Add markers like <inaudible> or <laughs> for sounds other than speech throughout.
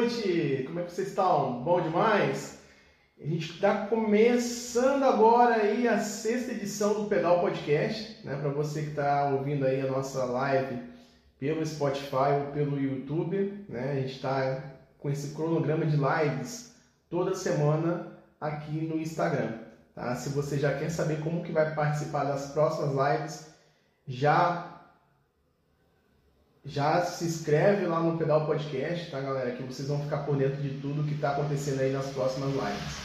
noite. Como é que vocês estão? Bom demais? A gente está começando agora aí a sexta edição do Pedal Podcast, né? Para você que está ouvindo aí a nossa live pelo Spotify ou pelo YouTube, né? A gente está com esse cronograma de lives toda semana aqui no Instagram, tá? Se você já quer saber como que vai participar das próximas lives, já já se inscreve lá no Pedal Podcast, tá, galera? Que vocês vão ficar por dentro de tudo que está acontecendo aí nas próximas lives,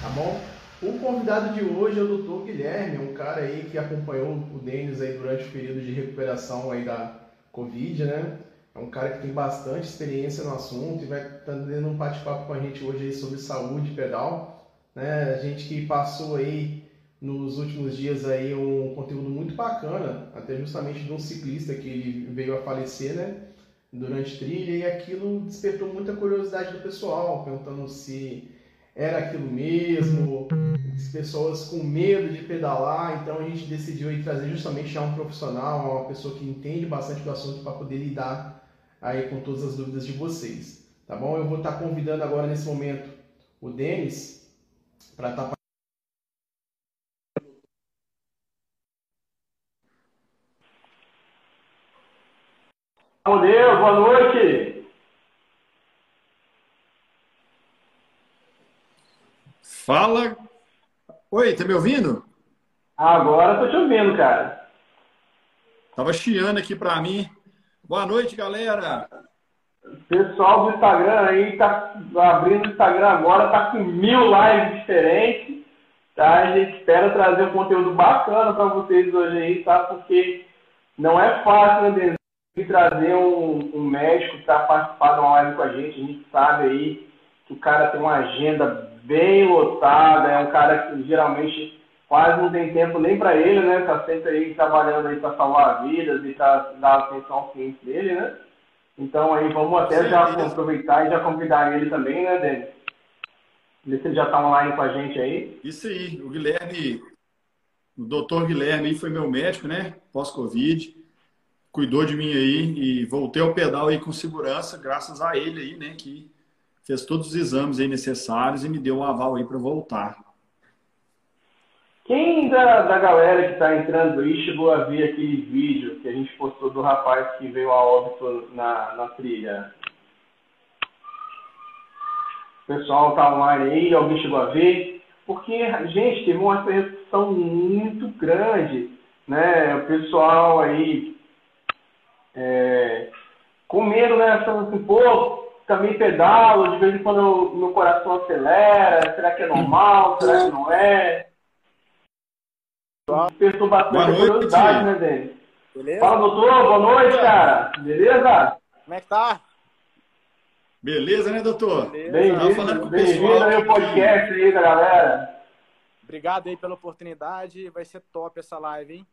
tá bom? O convidado de hoje é o Dr. Guilherme, um cara aí que acompanhou o Denis aí durante o período de recuperação aí da Covid, né? É um cara que tem bastante experiência no assunto e vai estar tá dando um bate-papo com a gente hoje aí sobre saúde pedal, né? A gente que passou aí nos últimos dias aí um conteúdo muito bacana, até justamente de um ciclista que ele veio a falecer, né? Durante trilha, e aquilo despertou muita curiosidade do pessoal, perguntando se era aquilo mesmo, as pessoas com medo de pedalar, então a gente decidiu aí trazer justamente já um profissional, uma pessoa que entende bastante do assunto para poder lidar aí com todas as dúvidas de vocês, tá bom? Eu vou estar convidando agora nesse momento o Denis para estar tá Deus, boa noite. Fala. Oi, tá me ouvindo? Agora tô te ouvindo, cara. Tava chiando aqui para mim. Boa noite, galera. Pessoal do Instagram aí tá abrindo o Instagram agora, tá com mil lives diferentes. Tá? A gente espera trazer um conteúdo bacana para vocês hoje aí, tá? Porque não é fácil, né, e trazer um, um médico para participar de uma live com a gente. A gente sabe aí que o cara tem uma agenda bem lotada, é um cara que geralmente quase não tem tempo nem para ele, né? Tá sempre aí trabalhando aí para salvar vidas e para dar atenção ao cliente dele, né? Então aí vamos até já aproveitar e já convidar ele também, né, Denis? Ver se ele já está online com a gente aí. Isso aí, o Guilherme, o doutor Guilherme aí foi meu médico, né? Pós-Covid cuidou de mim aí e voltei ao pedal aí com segurança, graças a ele aí, né, que fez todos os exames aí necessários e me deu um aval aí para voltar. Quem da, da galera que está entrando aí chegou a ver aquele vídeo que a gente postou do rapaz que veio a óbito na, na trilha? O pessoal tá online aí, alguém chegou a ver? Porque, gente, teve uma repercussão muito grande, né? O pessoal aí é, com medo, né? Achando assim, pô, também pedalo, de vez em quando meu coração acelera, será que é normal, será que não é? Despertou bastante curiosidade, né, Denis? Beleza? Fala, doutor, boa noite, cara. Beleza? Como é que tá? Beleza, né, doutor? Bem-vindo bem aí ao podcast aí da galera. Obrigado aí pela oportunidade. Vai ser top essa live, hein?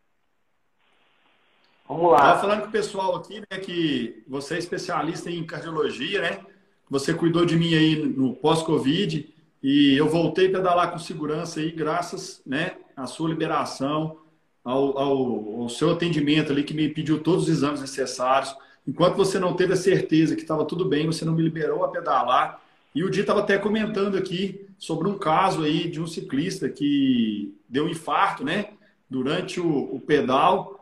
Vamos lá. Estava falando com o pessoal aqui, né, que você é especialista em cardiologia, né? Você cuidou de mim aí no pós-Covid e eu voltei a pedalar com segurança aí, graças, né, à sua liberação, ao, ao, ao seu atendimento ali, que me pediu todos os exames necessários. Enquanto você não teve a certeza que estava tudo bem, você não me liberou a pedalar. E o Di estava até comentando aqui sobre um caso aí de um ciclista que deu um infarto, né? Durante o, o pedal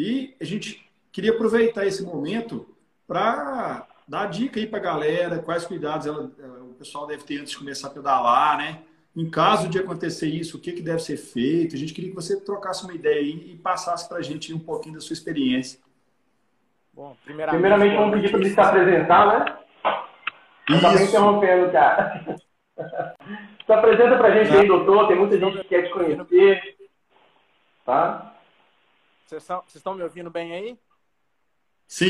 e a gente queria aproveitar esse momento para dar dica aí para a galera, quais cuidados ela, o pessoal deve ter antes de começar a pedalar, né? Em caso de acontecer isso, o que, que deve ser feito? A gente queria que você trocasse uma ideia aí e passasse para a gente um pouquinho da sua experiência. Bom, primeiramente, primeiramente vamos pedir para ele se apresentar, né? Isso. Também interrompendo, cara. se apresenta para a gente aí, doutor. Tem muita gente que quer te conhecer. Tá? Vocês estão me ouvindo bem aí? Sim.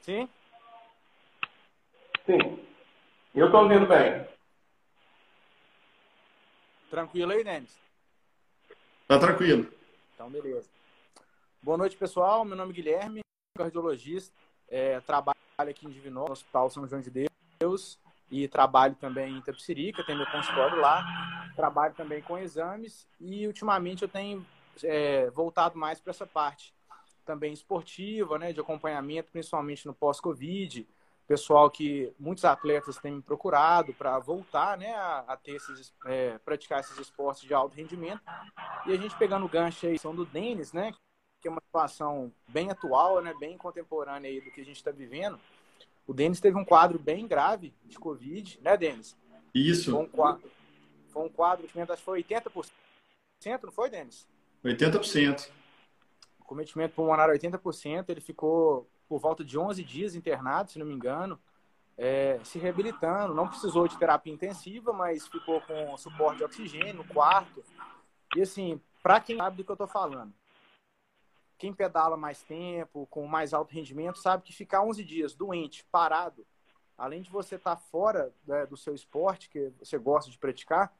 Sim? Sim. Eu estou ouvindo bem. Tranquilo aí, Denis? Tá tranquilo. Então, beleza. Boa noite, pessoal. Meu nome é Guilherme, cardiologista. É, trabalho aqui em Divinópolis, no Hospital São João de Deus. E trabalho também em Itapsirica, tenho meu consultório lá. Trabalho também com exames. E, ultimamente, eu tenho é, voltado mais para essa parte também esportiva, né, de acompanhamento, principalmente no pós-Covid, pessoal que muitos atletas têm me procurado para voltar, né, a, a ter esses, é, praticar esses esportes de alto rendimento. E a gente pegando o gancho aí, são do Denis, né, que é uma situação bem atual, né, bem contemporânea aí do que a gente está vivendo. O Denis teve um quadro bem grave de Covid, né, Denis? Isso. Foi um quadro, foi um quadro que acho que foi 80%, não foi, Denis? 80%. Cometimento pulmonar 80%, ele ficou por volta de 11 dias internado, se não me engano, é, se reabilitando. Não precisou de terapia intensiva, mas ficou com suporte de oxigênio no quarto. E assim, para quem sabe do que eu estou falando, quem pedala mais tempo, com mais alto rendimento, sabe que ficar 11 dias doente, parado, além de você estar tá fora né, do seu esporte, que você gosta de praticar,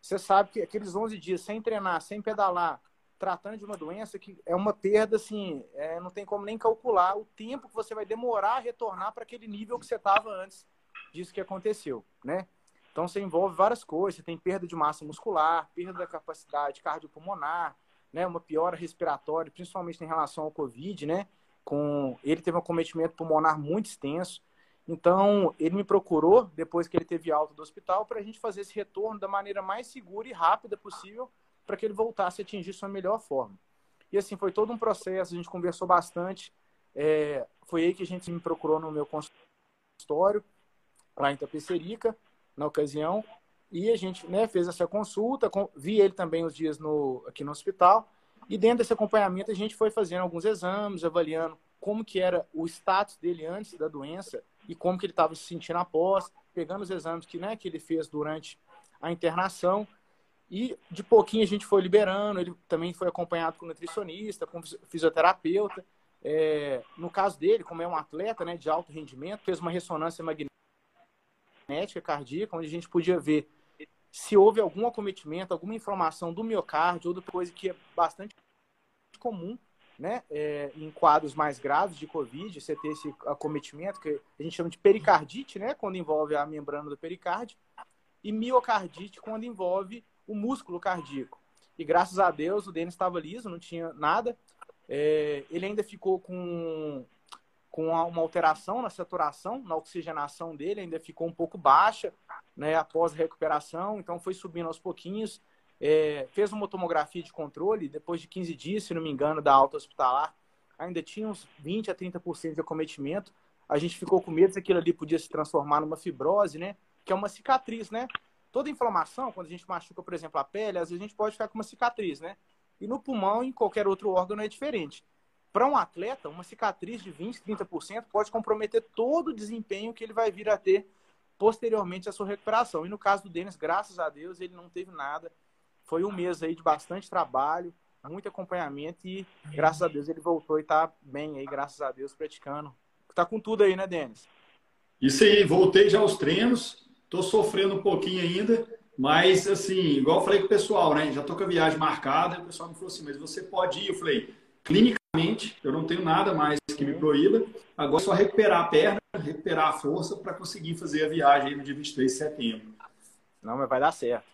você sabe que aqueles 11 dias sem treinar, sem pedalar, tratando de uma doença que é uma perda, assim, é, não tem como nem calcular o tempo que você vai demorar a retornar para aquele nível que você estava antes disso que aconteceu, né? Então, você envolve várias coisas. Você tem perda de massa muscular, perda da capacidade cardiopulmonar, né? Uma piora respiratória, principalmente em relação ao Covid, né? Com... Ele teve um cometimento pulmonar muito extenso. Então, ele me procurou, depois que ele teve alta do hospital, para a gente fazer esse retorno da maneira mais segura e rápida possível para que ele voltasse a atingir sua melhor forma. E assim, foi todo um processo, a gente conversou bastante. É, foi aí que a gente me procurou no meu consultório, lá em Tapecerica, na ocasião, e a gente né, fez essa consulta, vi ele também os dias no, aqui no hospital, e dentro desse acompanhamento a gente foi fazendo alguns exames, avaliando como que era o status dele antes da doença e como que ele estava se sentindo após, pegando os exames que, né, que ele fez durante a internação e de pouquinho a gente foi liberando, ele também foi acompanhado com nutricionista, com fisioterapeuta. É, no caso dele, como é um atleta né, de alto rendimento, fez uma ressonância magnética cardíaca, onde a gente podia ver se houve algum acometimento, alguma inflamação do miocárdio, outra coisa que é bastante comum né, é, em quadros mais graves de Covid, você ter esse acometimento, que a gente chama de pericardite, né, quando envolve a membrana do pericárdio, e miocardite, quando envolve o músculo cardíaco. E graças a Deus o Denis estava liso, não tinha nada. É, ele ainda ficou com, com uma alteração na saturação, na oxigenação dele, ainda ficou um pouco baixa né, após a recuperação, então foi subindo aos pouquinhos. É, fez uma tomografia de controle, depois de 15 dias, se não me engano, da alta hospitalar, ainda tinha uns 20 a 30% de acometimento. A gente ficou com medo que aquilo ali podia se transformar numa fibrose, né? Que é uma cicatriz, né? Toda inflamação, quando a gente machuca, por exemplo, a pele, às vezes a gente pode ficar com uma cicatriz, né? E no pulmão e em qualquer outro órgão é diferente. Para um atleta, uma cicatriz de 20%, 30% pode comprometer todo o desempenho que ele vai vir a ter posteriormente à sua recuperação. E no caso do Denis, graças a Deus, ele não teve nada. Foi um mês aí de bastante trabalho, muito acompanhamento e graças a Deus ele voltou e está bem aí, graças a Deus, praticando. Tá com tudo aí, né, Denis? Isso aí, voltei já aos treinos, Estou sofrendo um pouquinho ainda, mas assim, igual eu falei com o pessoal, né? Já estou com a viagem marcada, o pessoal me falou assim, mas você pode ir? Eu falei, clinicamente, eu não tenho nada mais que me proíba. Agora é só recuperar a perna, recuperar a força para conseguir fazer a viagem no dia 23 de setembro. Não, mas vai dar certo.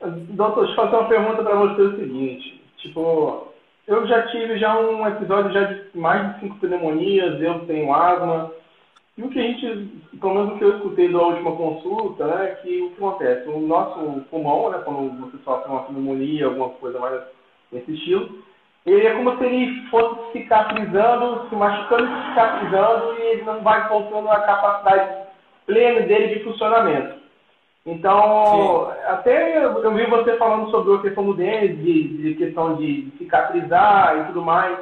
Doutor, deixa eu fazer uma pergunta para você o seguinte. Tipo, eu já tive já um episódio já de mais de cinco pneumonias, eu tenho asma, e o que a gente, pelo menos o que eu escutei da última consulta, né, que o que acontece? O nosso pulmão, né, quando você sofre uma pneumonia, alguma coisa mais nesse estilo, ele é como se ele fosse cicatrizando, se machucando e cicatrizando, e ele não vai voltando a capacidade plena dele de funcionamento. Então, Sim. até eu vi você falando sobre a questão do dente, de, de questão de cicatrizar e tudo mais.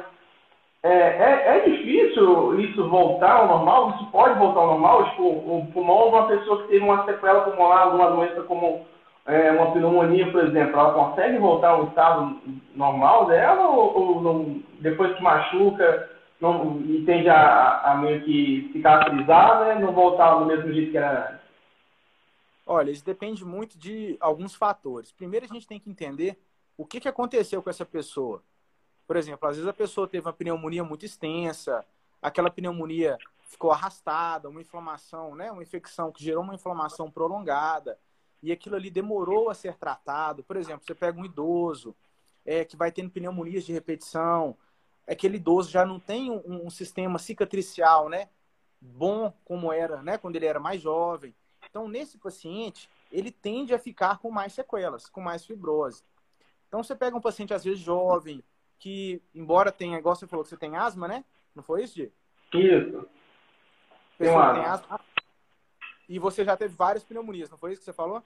É, é, é, difícil isso voltar ao normal? Isso pode voltar ao normal? Tipo, o pulmão de uma pessoa que teve uma sequela pulmonar, alguma doença como é, uma pneumonia, por exemplo, ela consegue voltar ao estado normal dela ou, ou não, depois que machuca não, e tende a, a meio que cicatrizar, né, não voltar do mesmo jeito que era antes? Olha, isso depende muito de alguns fatores. Primeiro, a gente tem que entender o que, que aconteceu com essa pessoa. Por exemplo, às vezes a pessoa teve uma pneumonia muito extensa, aquela pneumonia ficou arrastada, uma inflamação, né? uma infecção que gerou uma inflamação prolongada, e aquilo ali demorou a ser tratado. Por exemplo, você pega um idoso é, que vai tendo pneumonias de repetição, aquele idoso já não tem um, um sistema cicatricial, né? bom como era, né, quando ele era mais jovem. Então, nesse paciente, ele tende a ficar com mais sequelas, com mais fibrose. Então, você pega um paciente, às vezes, jovem, que, embora tenha, igual você falou que você tem asma, né? Não foi isso, Diego? Isso. Tem asma. E você já teve várias pneumonias, não foi isso que você falou?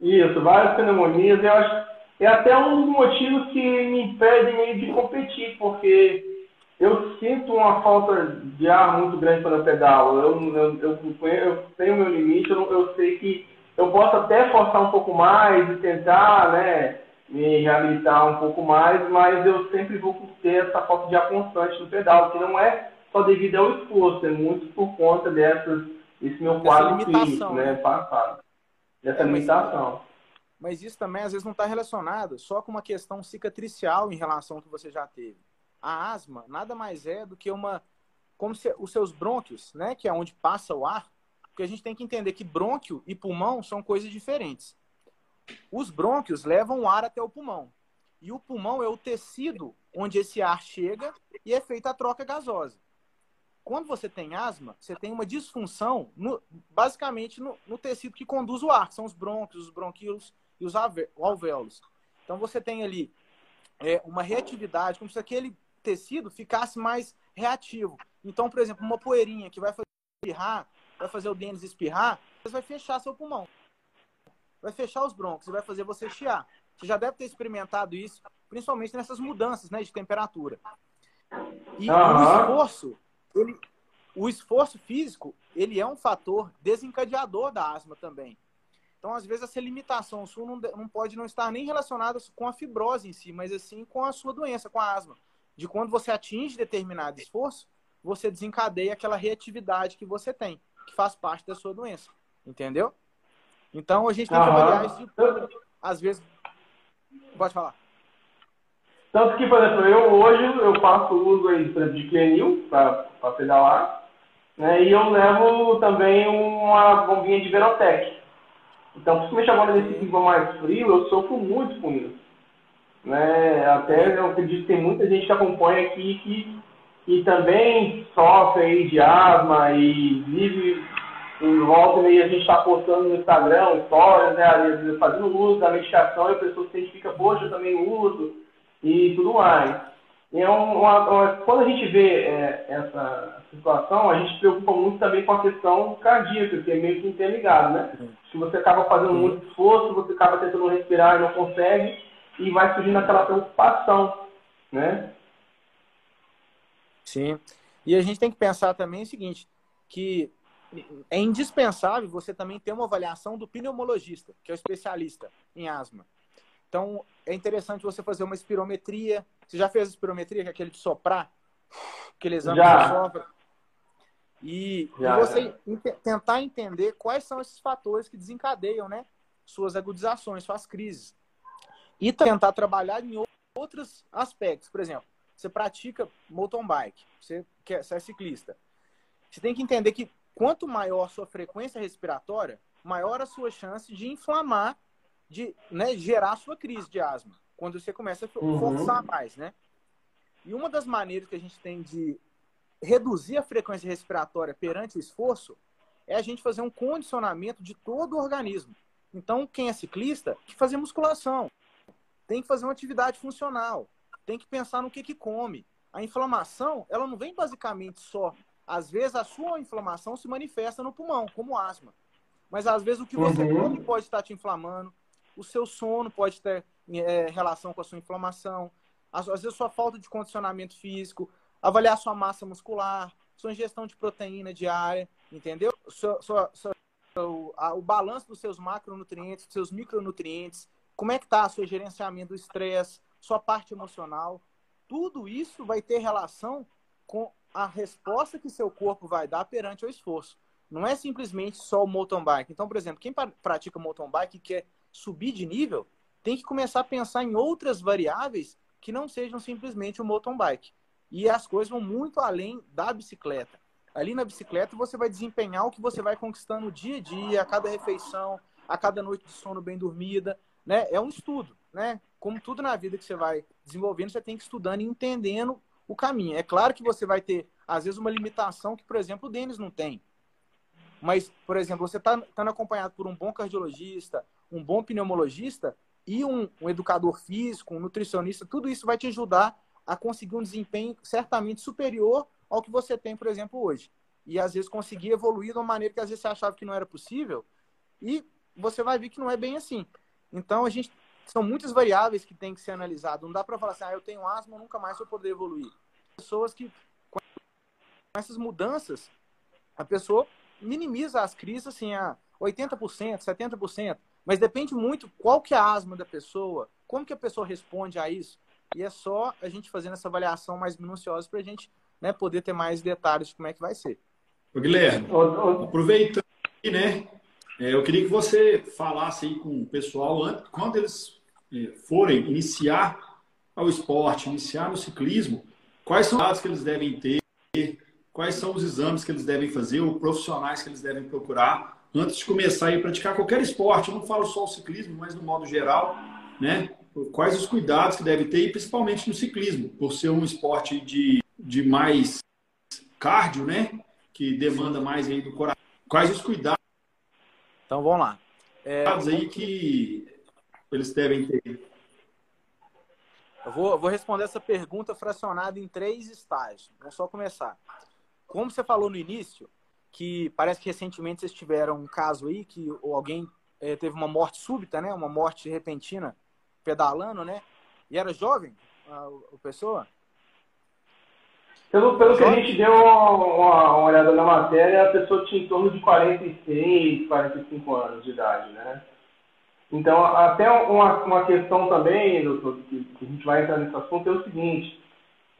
Isso, várias pneumonias. Eu acho é até um dos motivos que me impedem meio de competir, porque eu sinto uma falta de ar muito grande quando eu pedalo. Eu, eu, eu, eu tenho meu limite, eu, eu sei que eu posso até forçar um pouco mais e tentar, né, me reabilitar um pouco mais, mas eu sempre vou ter essa falta de ar constante no pedal, que não é só devido ao esforço, é muito por conta dessas, desse meu quadro clínico, né, né, passado. Dessa é, limitação. Mas isso também às vezes não está relacionado só com uma questão cicatricial em relação ao que você já teve. A asma nada mais é do que uma como se os seus brônquios, né, que é onde passa o ar, porque a gente tem que entender que brônquio e pulmão são coisas diferentes. Os brônquios levam o ar até o pulmão. E o pulmão é o tecido onde esse ar chega e é feita a troca gasosa. Quando você tem asma, você tem uma disfunção, no, basicamente, no, no, tecido que conduz o ar, que são os brônquios, os bronquíolos e os alvéolos. Então, você tem ali é, uma reatividade, como se aquele tecido ficasse mais reativo. Então, por exemplo, uma poeirinha que vai fazer espirrar, vai fazer o Denis espirrar, você vai fechar seu pulmão vai fechar os brônquios e vai fazer você chiar. Você já deve ter experimentado isso, principalmente nessas mudanças né, de temperatura. E uhum. o esforço, ele, o esforço físico, ele é um fator desencadeador da asma também. Então, às vezes, essa limitação sua não, não pode não estar nem relacionada com a fibrose em si, mas assim com a sua doença, com a asma. De quando você atinge determinado esforço, você desencadeia aquela reatividade que você tem, que faz parte da sua doença. Entendeu? Então a gente tem que avaliar isso Às vezes. Pode falar. Tanto que, por exemplo, eu hoje eu faço uso aí, por exemplo, de Clenil para pedalar, né? E eu levo também uma bombinha de Verotec. Então, principalmente agora nesse clima mais frio, eu sofro muito com isso. Né? Até eu acredito que tem muita gente que acompanha aqui que, que também sofre aí de asma e vive em volta e a gente está postando no Instagram histórias, né, fazendo uso da medicação e a pessoa se identifica, poxa, eu também uso e tudo mais. E é uma, uma, quando a gente vê é, essa situação, a gente se preocupa muito também com a questão cardíaca, que é meio que interligado, né? Se você acaba fazendo muito esforço, você acaba tentando respirar e não consegue, e vai surgindo aquela preocupação, né? Sim. E a gente tem que pensar também o seguinte, que é indispensável você também ter uma avaliação do pneumologista, que é o especialista em asma. Então, é interessante você fazer uma espirometria. Você já fez a espirometria, que é aquele de soprar? Aquele exame já. que sopra? E, já, e você já. tentar entender quais são esses fatores que desencadeiam né, suas agudizações, suas crises. E tentar trabalhar em outros aspectos. Por exemplo, você pratica mountain bike, você, quer, você é ciclista. Você tem que entender que quanto maior a sua frequência respiratória, maior a sua chance de inflamar, de né, gerar sua crise de asma, quando você começa a uhum. forçar uhum. mais, né? E uma das maneiras que a gente tem de reduzir a frequência respiratória perante o esforço é a gente fazer um condicionamento de todo o organismo. Então, quem é ciclista, tem que fazer musculação, tem que fazer uma atividade funcional, tem que pensar no que, que come. A inflamação, ela não vem basicamente só às vezes a sua inflamação se manifesta no pulmão, como asma. Mas às vezes o que você uhum. come pode estar te inflamando, o seu sono pode ter é, relação com a sua inflamação, às, às vezes sua falta de condicionamento físico, avaliar sua massa muscular, sua ingestão de proteína diária, entendeu? Sua, sua, sua, o, a, o balanço dos seus macronutrientes, dos seus micronutrientes, como é que está o seu gerenciamento do estresse, sua parte emocional. Tudo isso vai ter relação com a resposta que seu corpo vai dar perante o esforço. Não é simplesmente só o mountain bike. Então, por exemplo, quem pratica mountain bike e quer subir de nível, tem que começar a pensar em outras variáveis que não sejam simplesmente o mountain bike. E as coisas vão muito além da bicicleta. Ali na bicicleta você vai desempenhar o que você vai conquistando dia a dia, a cada refeição, a cada noite de sono bem dormida, né? É um estudo, né? Como tudo na vida que você vai desenvolvendo, você tem que estudando e entendendo o caminho. É claro que você vai ter, às vezes, uma limitação que, por exemplo, o Denis não tem. Mas, por exemplo, você está tá acompanhado por um bom cardiologista, um bom pneumologista e um, um, educador físico, um nutricionista, tudo isso vai te ajudar a conseguir um desempenho certamente superior ao que você tem, por exemplo, hoje. E às vezes conseguir evoluir de uma maneira que às vezes você achava que não era possível e você vai ver que não é bem assim. Então, a gente são muitas variáveis que tem que ser analisado. Não dá para falar assim, ah, eu tenho asma, nunca mais vou poder evoluir. Pessoas que, com essas mudanças, a pessoa minimiza as crises assim a 80%, 70%, mas depende muito qual que é a asma da pessoa, como que a pessoa responde a isso. E é só a gente fazendo essa avaliação mais minuciosa para a gente né, poder ter mais detalhes de como é que vai ser. Ô, Guilherme, aproveitando né, é, eu queria que você falasse aí com o pessoal, quando eles é, forem iniciar ao esporte, iniciar no ciclismo, quais são os dados que eles devem ter, quais são os exames que eles devem fazer, ou profissionais que eles devem procurar antes de começar a praticar qualquer esporte. Eu não falo só o ciclismo, mas no modo geral, né? Quais os cuidados que deve ter, e principalmente no ciclismo, por ser um esporte de, de mais cardio, né? Que demanda mais aí do coração. Quais os cuidados então vamos lá. É, aí que eles devem ter. Eu vou, vou responder essa pergunta fracionada em três estágios. Vamos só começar. Como você falou no início, que parece que recentemente vocês tiveram um caso aí que alguém é, teve uma morte súbita, né? Uma morte repentina pedalando, né? E era jovem a, a pessoa? Pelo, pelo que a gente deu uma, uma, olhada na matéria, a pessoa tinha em torno de 46, 45 anos de idade, né? Então, até uma, uma questão também, doutor, que, que a gente vai entrar nesse assunto, é o seguinte.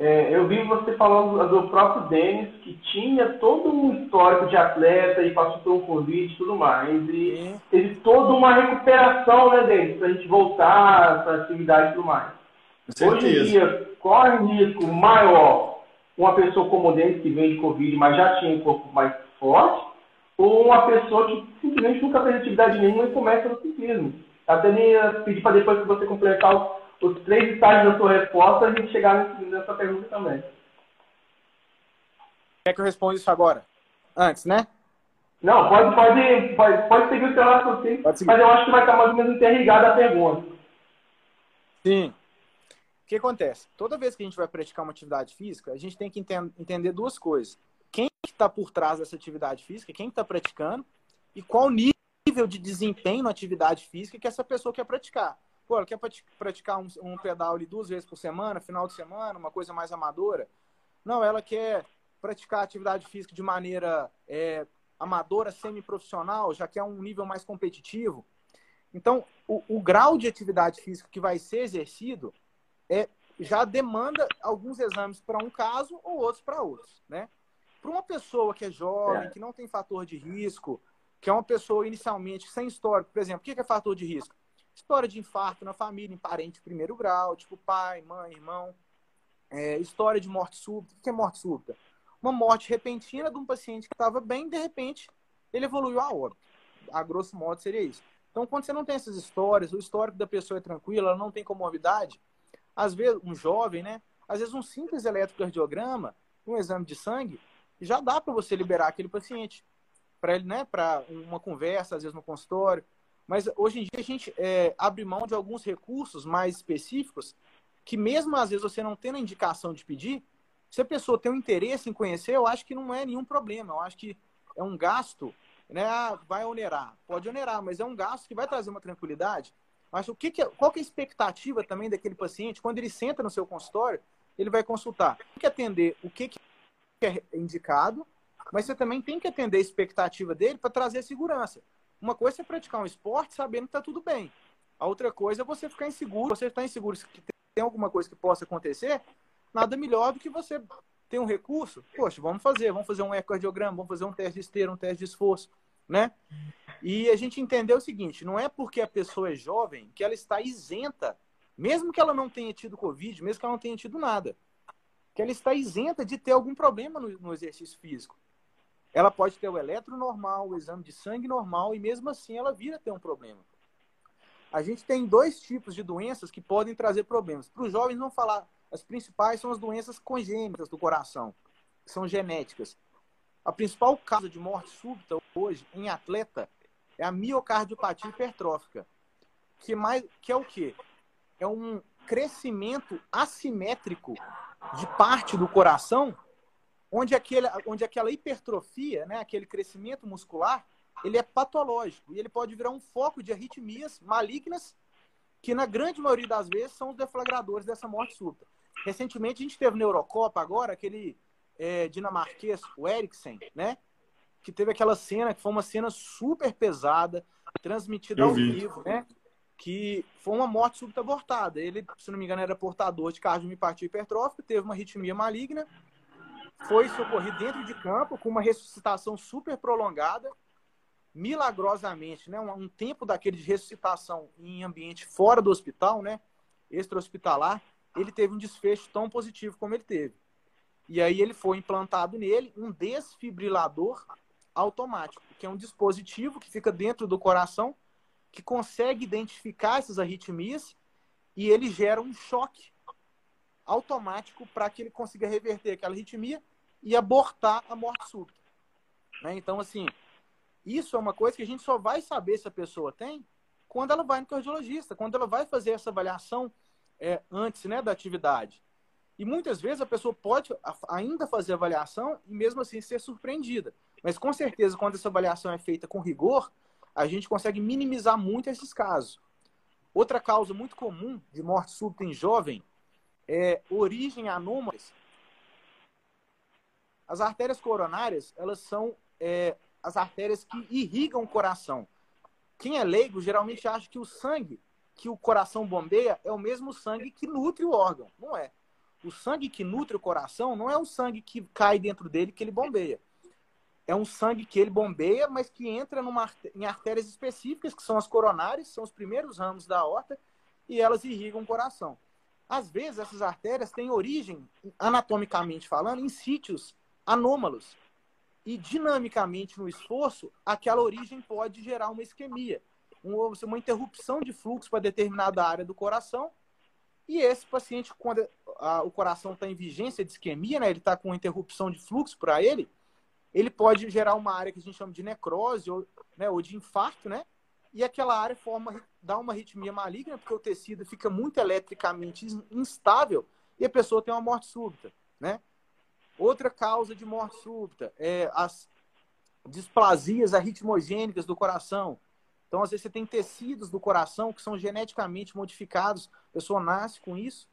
É, eu vi você falando do próprio Denis, que tinha todo um histórico de atleta e passou por um Covid e tudo mais. E teve toda uma recuperação, né, Denis, para a gente voltar para atividade e tudo mais. Hoje em dia, corre risco maior uma pessoa como Denis, que vem de Covid, mas já tinha um corpo mais forte, ou uma pessoa que simplesmente nunca fez atividade nenhuma e começa no ciclismo. Até nem pedir para depois que você completar os, os, três estágios da sua resposta, a gente chegar nessa pergunta também. Quer que eu responda isso agora? Antes, né? Não, pode, pode, pode, pode seguir o seu raciocínio, mas eu acho que vai estar mais ou menos interligado a pergunta. Sim. O que acontece? Toda vez que a gente vai praticar uma atividade física, a gente tem que entender duas coisas. Quem está por trás dessa atividade física, quem está praticando, e qual nível de desempenho na atividade física que essa pessoa quer praticar. Pô, ela quer praticar um, um pedal ali duas vezes por semana, final de semana, uma coisa mais amadora. Não, ela quer praticar atividade física de maneira é, amadora, semi-profissional, já quer um nível mais competitivo. Então, o, o grau de atividade física que vai ser exercido é, já demanda alguns exames para um caso ou outros para outros, né? Para uma pessoa que é jovem, é. que não tem fator de risco, que é uma pessoa inicialmente sem histórico, por exemplo, o que é fator de risco? História de infarto na família, em parente de primeiro grau, tipo pai, mãe, irmão. É, história de morte súbita. O que é morte súbita? Uma morte repentina de um paciente que estava bem, de repente, ele evoluiu a óbito. A grosso modo seria isso. Então, quando você não tem essas histórias, o histórico da pessoa é tranquilo, ela não tem comorbidade, às vezes, um jovem, né? Às vezes, um simples eletrocardiograma, um exame de sangue, já dá para você liberar aquele paciente para ele, né? Para uma conversa, às vezes no consultório. Mas hoje em dia a gente é, abre mão de alguns recursos mais específicos que mesmo às vezes você não tendo a indicação de pedir, se a pessoa tem um interesse em conhecer, eu acho que não é nenhum problema. Eu acho que é um gasto, né? Ah, vai onerar, pode onerar, mas é um gasto que vai trazer uma tranquilidade mas o que, que é, qual que é a expectativa também daquele paciente quando ele senta no seu consultório, ele vai consultar. Tem que atender o que, que é indicado, mas você também tem que atender a expectativa dele para trazer segurança. Uma coisa é praticar um esporte sabendo que está tudo bem. A outra coisa é você ficar inseguro. Você está inseguro que tem alguma coisa que possa acontecer, nada melhor do que você ter um recurso. Poxa, vamos fazer, vamos fazer um ecocardiograma, vamos fazer um teste de esteira, um teste de esforço, né? E a gente entendeu o seguinte: não é porque a pessoa é jovem que ela está isenta, mesmo que ela não tenha tido Covid, mesmo que ela não tenha tido nada, que ela está isenta de ter algum problema no, no exercício físico. Ela pode ter o eletro normal, o exame de sangue normal, e mesmo assim ela vira ter um problema. A gente tem dois tipos de doenças que podem trazer problemas. Para os jovens, vamos falar as principais são as doenças congênitas do coração, que são genéticas. A principal causa de morte súbita hoje em atleta é a miocardiopatia hipertrófica, que, mais, que é o quê? É um crescimento assimétrico de parte do coração, onde, aquele, onde aquela hipertrofia, né, aquele crescimento muscular, ele é patológico e ele pode virar um foco de arritmias malignas, que na grande maioria das vezes são os deflagradores dessa morte súbita. Recentemente a gente teve na Eurocopa agora aquele é, dinamarquês, o Eriksen, né? Que teve aquela cena que foi uma cena super pesada, transmitida Eu ao vi. vivo, né? Que foi uma morte súbita abortada. Ele, se não me engano, era portador de cardiomiopatia hipertrófica, teve uma arritmia maligna, foi socorrido dentro de campo com uma ressuscitação super prolongada milagrosamente, né, um, um, tempo daquele de ressuscitação em ambiente fora do hospital, né, extra-hospitalar, ele teve um desfecho tão positivo como ele teve. E aí ele foi implantado nele um desfibrilador automático, que é um dispositivo que fica dentro do coração, que consegue identificar essas arritmias e ele gera um choque automático para que ele consiga reverter aquela arritmia e abortar a morte súbita. Né? Então, assim, isso é uma coisa que a gente só vai saber se a pessoa tem quando ela vai no cardiologista, quando ela vai fazer essa avaliação é, antes né, da atividade. E muitas vezes a pessoa pode ainda fazer avaliação e mesmo assim ser surpreendida. Mas com certeza, quando essa avaliação é feita com rigor, a gente consegue minimizar muito esses casos. Outra causa muito comum de morte súbita em jovem é origem anômala. As artérias coronárias, elas são é, as artérias que irrigam o coração. Quem é leigo geralmente acha que o sangue que o coração bombeia é o mesmo sangue que nutre o órgão. Não é. O sangue que nutre o coração não é o sangue que cai dentro dele que ele bombeia. É um sangue que ele bombeia, mas que entra numa, em artérias específicas, que são as coronárias, são os primeiros ramos da aorta, e elas irrigam o coração. Às vezes, essas artérias têm origem, anatomicamente falando, em sítios anômalos. E dinamicamente no esforço, aquela origem pode gerar uma isquemia, uma interrupção de fluxo para determinada área do coração. E esse paciente, quando a, o coração está em vigência de isquemia, né, ele está com interrupção de fluxo para ele, ele pode gerar uma área que a gente chama de necrose ou, né, ou de infarto, né? E aquela área forma, dá uma arritmia maligna, porque o tecido fica muito eletricamente instável e a pessoa tem uma morte súbita, né? Outra causa de morte súbita é as displasias arritmogênicas do coração. Então, às vezes, você tem tecidos do coração que são geneticamente modificados, a pessoa nasce com isso,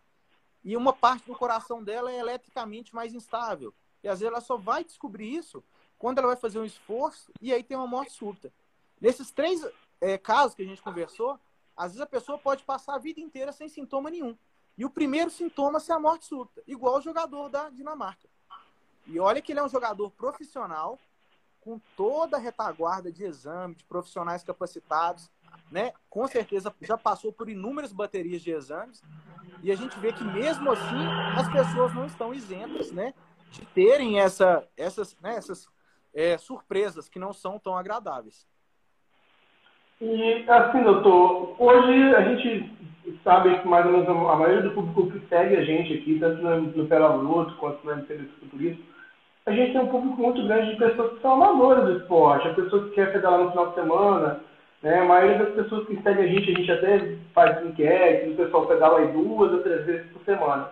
e uma parte do coração dela é eletricamente mais instável. E às vezes ela só vai descobrir isso quando ela vai fazer um esforço e aí tem uma morte súbita. Nesses três é, casos que a gente conversou, às vezes a pessoa pode passar a vida inteira sem sintoma nenhum. E o primeiro sintoma é a morte súbita, igual o jogador da Dinamarca. E olha que ele é um jogador profissional, com toda a retaguarda de exame, de profissionais capacitados, né? Com certeza já passou por inúmeras baterias de exames. E a gente vê que mesmo assim as pessoas não estão isentas, né? De terem essa, essas, né, essas é, surpresas que não são tão agradáveis. E assim, doutor, hoje a gente sabe que mais ou menos a maioria do público que segue a gente aqui, tanto no, no Pela Luto quanto no MPB Futurista, a gente tem um público muito grande de pessoas que são amadoras do esporte, a pessoa que quer pedalar no final de semana, né? A maioria das pessoas que seguem a gente, a gente até faz enquete, o pessoal pedala aí duas ou três vezes por semana.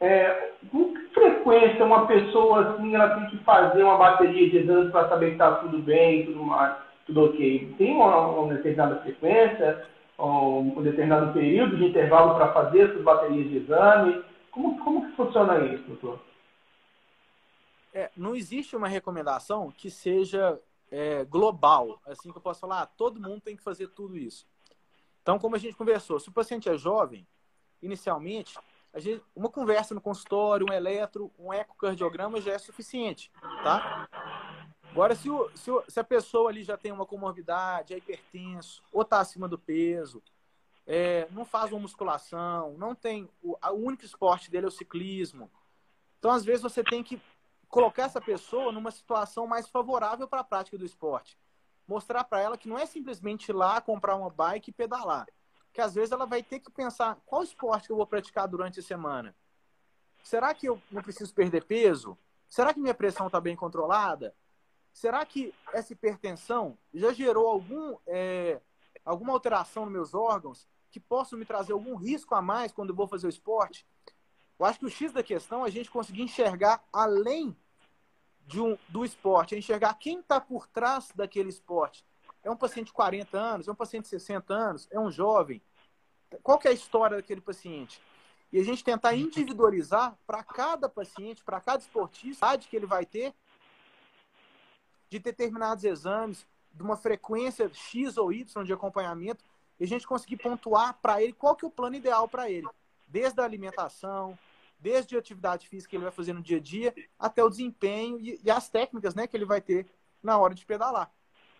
É, com que frequência uma pessoa assim ela tem que fazer uma bateria de exames para saber que está tudo bem, tudo mais, tudo ok? Tem uma, uma determinada frequência, um determinado período de intervalo para fazer essas baterias de exame? Como, como que funciona isso, doutor? É, não existe uma recomendação que seja é, global, assim que eu posso falar, ah, todo mundo tem que fazer tudo isso. Então, como a gente conversou, se o paciente é jovem, inicialmente, gente, uma conversa no consultório, um eletro, um ecocardiograma já é suficiente, tá? Agora, se, o, se, o, se, a pessoa ali já tem uma comorbidade, é hipertenso, ou está acima do peso, é, não faz uma musculação, não tem. O, o único esporte dele é o ciclismo. Então, às vezes, você tem que colocar essa pessoa numa situação mais favorável para a prática do esporte. Mostrar para ela que não é simplesmente ir lá comprar uma bike e pedalar. Que às vezes ela vai ter que pensar qual esporte que eu vou praticar durante a semana. Será que eu não preciso perder peso? Será que minha pressão está bem controlada? Será que essa hipertensão já gerou algum, é, alguma alteração nos meus órgãos que possam me trazer algum risco a mais quando eu vou fazer o esporte? Eu acho que o X da questão é a gente conseguir enxergar além um, do esporte, é enxergar quem está por trás daquele esporte. É um paciente de 40 anos, é um paciente de 60 anos, é um jovem. Qual é a história daquele paciente? E a gente tentar individualizar para cada paciente, para cada esportista, que ele vai ter de determinados exames, de uma frequência X ou Y de acompanhamento, e a gente conseguir pontuar para ele qual que é o plano ideal para ele, desde a alimentação, desde a atividade física que ele vai fazer no dia a dia, até o desempenho e, e as técnicas né, que ele vai ter na hora de pedalar.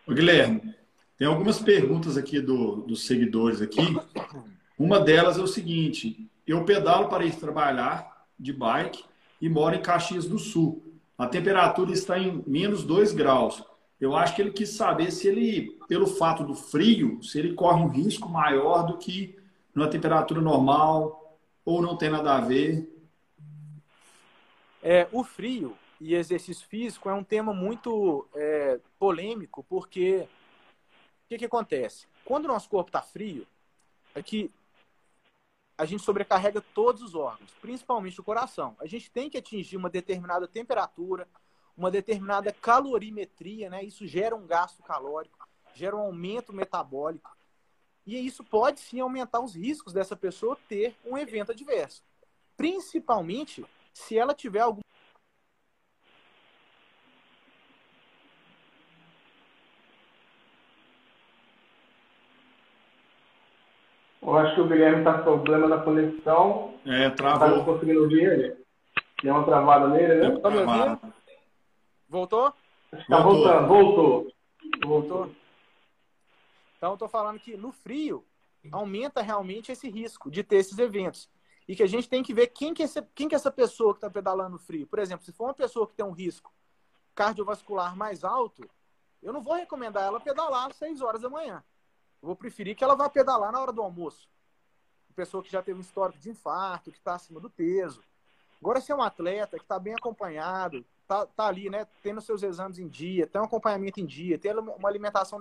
Ô, Guilherme, tem algumas perguntas aqui do, dos seguidores aqui. <coughs> Uma delas é o seguinte: eu pedalo para ir trabalhar de bike e moro em Caxias do Sul. A temperatura está em menos 2 graus. Eu acho que ele quis saber se ele, pelo fato do frio, se ele corre um risco maior do que numa temperatura normal ou não tem nada a ver. É, o frio e exercício físico é um tema muito é, polêmico, porque o que, que acontece? Quando o nosso corpo está frio, é que a gente sobrecarrega todos os órgãos, principalmente o coração. A gente tem que atingir uma determinada temperatura, uma determinada calorimetria, né? Isso gera um gasto calórico, gera um aumento metabólico. E isso pode sim aumentar os riscos dessa pessoa ter um evento adverso. Principalmente se ela tiver algum Eu acho que o Guilherme está com problema na conexão. É, travou. Não tá conseguindo ouvir ele. Deu uma travada nele, né? Tá me ouvindo? Voltou? Está voltando, voltou. Voltou. Então, eu estou falando que no frio aumenta realmente esse risco de ter esses eventos. E que a gente tem que ver quem que é, esse, quem que é essa pessoa que está pedalando no frio. Por exemplo, se for uma pessoa que tem um risco cardiovascular mais alto, eu não vou recomendar ela pedalar às 6 horas da manhã. Eu vou preferir que ela vá pedalar na hora do almoço. Pessoa que já teve um histórico de infarto, que está acima do peso. Agora, se é um atleta que está bem acompanhado, está tá ali, né, tendo seus exames em dia, tem um acompanhamento em dia, tem uma alimentação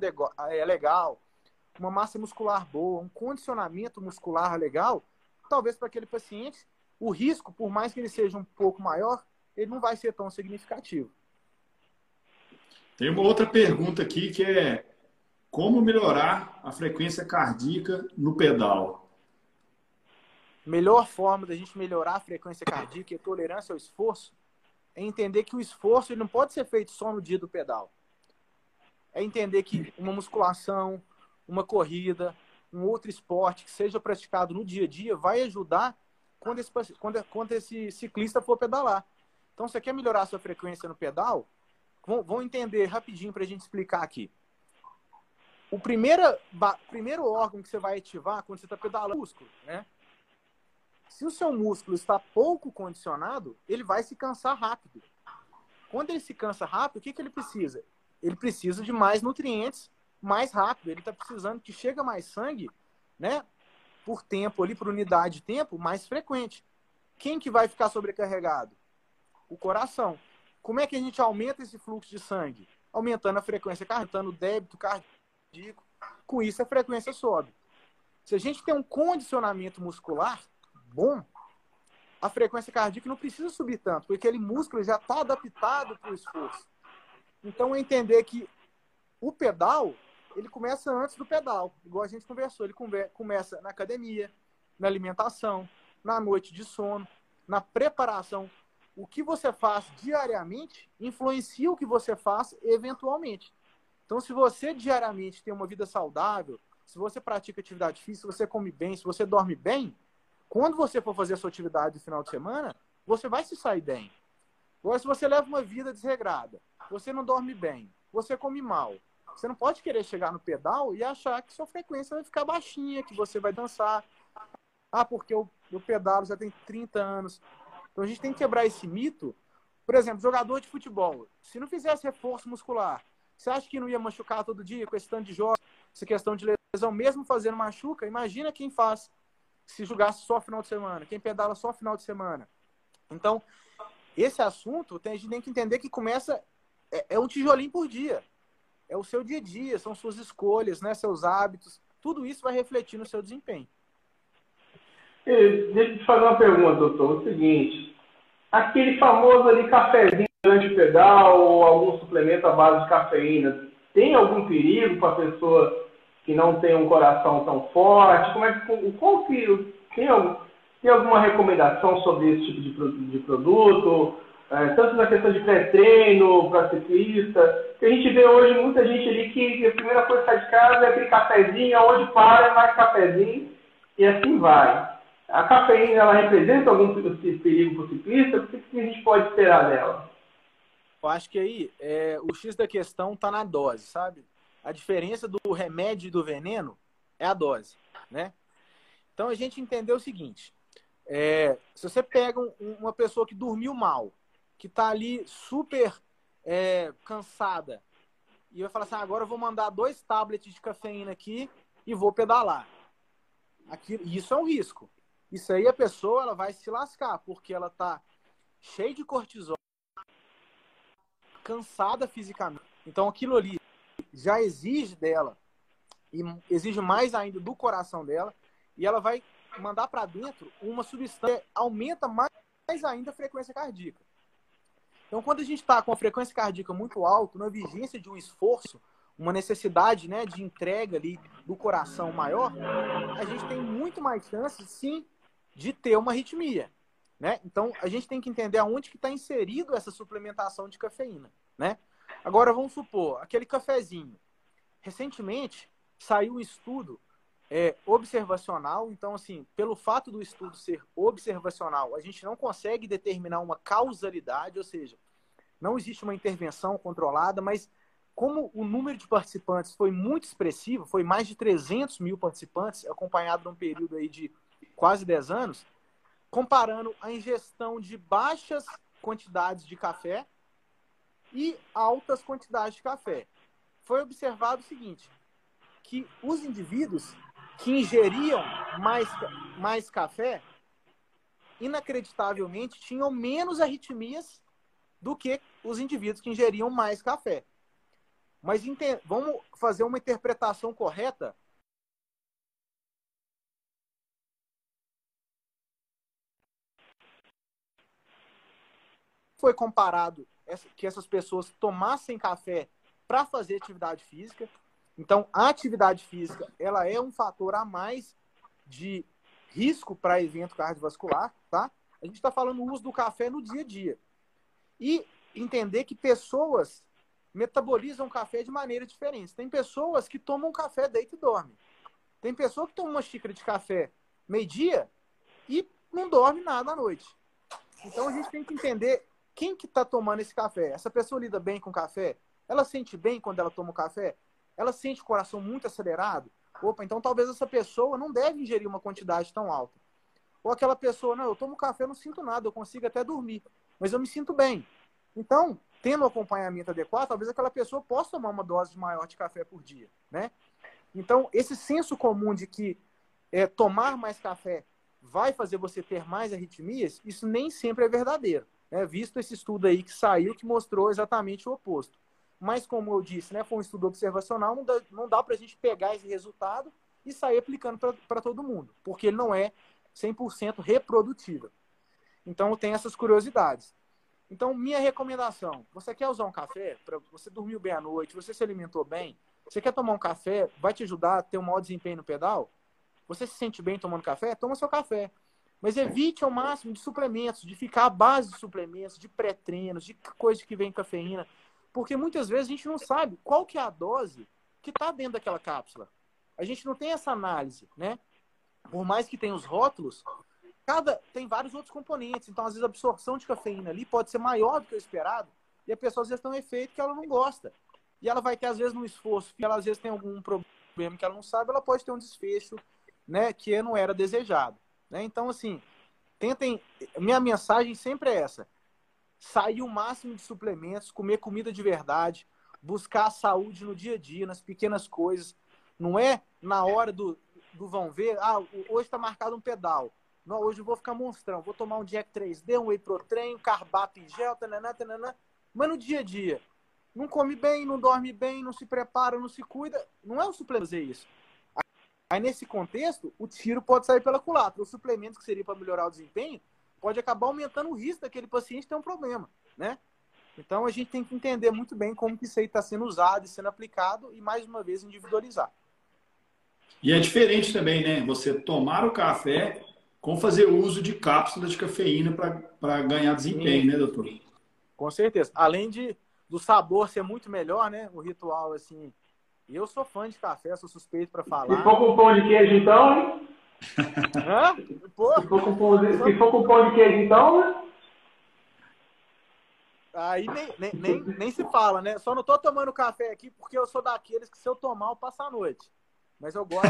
é, legal, uma massa muscular boa, um condicionamento muscular legal, talvez para aquele paciente, o risco, por mais que ele seja um pouco maior, ele não vai ser tão significativo. Tem uma outra pergunta aqui que é como melhorar a frequência cardíaca no pedal? Melhor forma da gente melhorar a frequência cardíaca e a tolerância ao esforço é entender que o esforço não pode ser feito só no dia do pedal. É entender que uma musculação, uma corrida, um outro esporte que seja praticado no dia a dia vai ajudar quando esse, quando, quando esse ciclista for pedalar. Então, você quer melhorar a sua frequência no pedal? Vão, entender rapidinho para a gente explicar aqui. O primeiro, primeiro órgão que você vai ativar quando você está pedalando é o músculo, né? Se o seu músculo está pouco condicionado, ele vai se cansar rápido. Quando ele se cansa rápido, o que, que ele precisa? Ele precisa de mais nutrientes mais rápido. Ele está precisando que chega mais sangue, né? Por tempo ali, por unidade de tempo, mais frequente. Quem que vai ficar sobrecarregado? O coração. Como é que a gente aumenta esse fluxo de sangue? Aumentando a frequência aumentando o débito cardíaco com isso a frequência sobe. Se a gente tem um condicionamento muscular bom, a frequência cardíaca não precisa subir tanto, porque aquele músculo já está adaptado para o esforço. Então, entender que o pedal, ele começa antes do pedal, igual a gente conversou. Ele começa na academia, na alimentação, na noite de sono, na preparação. O que você faz diariamente influencia o que você faz eventualmente. Então, se você diariamente tem uma vida saudável, se você pratica atividade física, se você come bem, se você dorme bem, quando você for fazer a sua atividade no final de semana, você vai se sair bem. Agora, se você leva uma vida desregrada, você não dorme bem, você come mal, você não pode querer chegar no pedal e achar que sua frequência vai ficar baixinha, que você vai dançar. Ah, porque eu, eu pedalo já tem 30 anos. Então a gente tem que quebrar esse mito. Por exemplo, jogador de futebol, se não fizesse reforço muscular, você acha que não ia machucar todo dia com esse tanto de jogos, essa questão de lesão, mesmo fazendo machuca? Imagina quem faz se jogasse só final de semana, quem pedala só final de semana. Então, esse assunto, a gente tem que entender que começa, é, é um tijolinho por dia. É o seu dia a dia, são suas escolhas, né, seus hábitos. Tudo isso vai refletir no seu desempenho. Deixa eu te fazer uma pergunta, doutor. É o seguinte, aquele famoso ali cafezinho o pedal ou algum suplemento à base de cafeína, tem algum perigo para a pessoa que não tem um coração tão forte? Como é que, qual que tem, tem alguma recomendação sobre esse tipo de, de produto? É, tanto na questão de pré-treino, para ciclista, que a gente vê hoje muita gente ali que a primeira coisa que sai de casa é aquele cafezinho, aonde para é mais cafezinho, e assim vai. A cafeína, ela representa algum perigo para o ciclista? O que a gente pode esperar dela? Eu acho que aí é, o X da questão está na dose, sabe? A diferença do remédio e do veneno é a dose, né? Então a gente entendeu o seguinte: é, se você pega um, uma pessoa que dormiu mal, que está ali super é, cansada, e vai falar assim: ah, agora eu vou mandar dois tablets de cafeína aqui e vou pedalar. Aqui, isso é um risco. Isso aí a pessoa ela vai se lascar, porque ela tá cheia de cortisol, cansada fisicamente. Então aquilo ali já exige dela e exige mais ainda do coração dela e ela vai mandar para dentro uma substância que aumenta mais, ainda a frequência cardíaca. Então, quando a gente está com a frequência cardíaca muito alta, na vigência de um esforço, uma necessidade né, de entrega ali do coração maior, a gente tem muito mais chances, sim, de ter uma arritmia. Né? Então, a gente tem que entender aonde que está inserido essa suplementação de cafeína. Né? Agora, vamos supor, aquele cafezinho. Recentemente, saiu um estudo é, observacional. Então, assim, pelo fato do estudo ser observacional, a gente não consegue determinar uma causalidade, ou seja, não existe uma intervenção controlada, mas como o número de participantes foi muito expressivo, foi mais de 300 mil participantes, acompanhado num período aí de quase 10 anos, comparando a ingestão de baixas quantidades de café e altas quantidades de café. Foi observado o seguinte, que os indivíduos que ingeriam mais, mais café, inacreditavelmente, tinham menos arritmias do que os indivíduos que ingeriam mais café. Mas vamos fazer uma interpretação correta foi comparado que essas pessoas tomassem café para fazer atividade física. Então, a atividade física ela é um fator a mais de risco para evento cardiovascular, tá? A gente está falando do uso do café no dia a dia. E entender que pessoas metabolizam café de maneira diferente. Tem pessoas que tomam café, deita e dorme. Tem pessoa que toma uma xícara de café meio-dia e não dorme nada à noite. Então a gente tem que entender quem que está tomando esse café? Essa pessoa lida bem com café? Ela sente bem quando ela toma o café? Ela sente o coração muito acelerado? Opa, então talvez essa pessoa não deve ingerir uma quantidade tão alta. Ou aquela pessoa, não, eu tomo café, eu não sinto nada, eu consigo até dormir, mas eu me sinto bem. Então, tendo o acompanhamento adequado, talvez aquela pessoa possa tomar uma dose maior de café por dia, né? Então, esse senso comum de que é, tomar mais café vai fazer você ter mais arritmias, isso nem sempre é verdadeiro né, visto esse estudo aí que saiu que mostrou exatamente o oposto. Mas, como eu disse, né, foi um estudo observacional, não dá, não dá para a gente pegar esse resultado e sair aplicando para todo mundo, porque ele não é 100% reprodutível. Então, tem essas curiosidades. Então, minha recomendação: você quer usar um café? Pra, você dormiu bem à noite, você se alimentou bem, você quer tomar um café, vai te ajudar a ter um maior desempenho no pedal? Você se sente bem tomando café? Toma seu café. Mas evite ao máximo de suplementos, de ficar à base de suplementos, de pré-treinos, de coisa que vem cafeína. Porque muitas vezes a gente não sabe qual que é a dose que está dentro daquela cápsula. A gente não tem essa análise, né? Por mais que tenha os rótulos, cada tem vários outros componentes. Então, às vezes, a absorção de cafeína ali pode ser maior do que o esperado e a pessoa às vezes tem um efeito que ela não gosta. E ela vai ter, às vezes, um esforço, e ela às vezes tem algum problema que ela não sabe, ela pode ter um desfecho né, que não era desejado. Né? Então, assim, tentem. Minha mensagem sempre é essa: sair o máximo de suplementos, comer comida de verdade, buscar a saúde no dia a dia, nas pequenas coisas. Não é na hora do, do vão ver, ah, hoje está marcado um pedal. Não, hoje eu vou ficar monstrão, vou tomar um Jack 3D, um Whey Protein, um carbato em gel, tananã, tananã. Mas no dia a dia, não come bem, não dorme bem, não se prepara, não se cuida. Não é o suplemento fazer isso. Aí, nesse contexto, o tiro pode sair pela culatra. O suplemento que seria para melhorar o desempenho pode acabar aumentando o risco daquele paciente ter um problema, né? Então, a gente tem que entender muito bem como que isso aí está sendo usado e sendo aplicado e, mais uma vez, individualizar. E é diferente também, né? Você tomar o café com fazer uso de cápsulas de cafeína para ganhar desempenho, Sim. né, doutor? Com certeza. Além de do sabor ser muito melhor, né? O ritual, assim. Eu sou fã de café, sou suspeito para falar. Se for com pão de queijo, então, hein? Hã? Pô, se, for com pão de, se for com pão de queijo, então, né? Aí nem, nem, nem, nem, se fala, né? Só não tô tomando café aqui porque eu sou daqueles que se eu tomar eu passo a noite. Mas eu gosto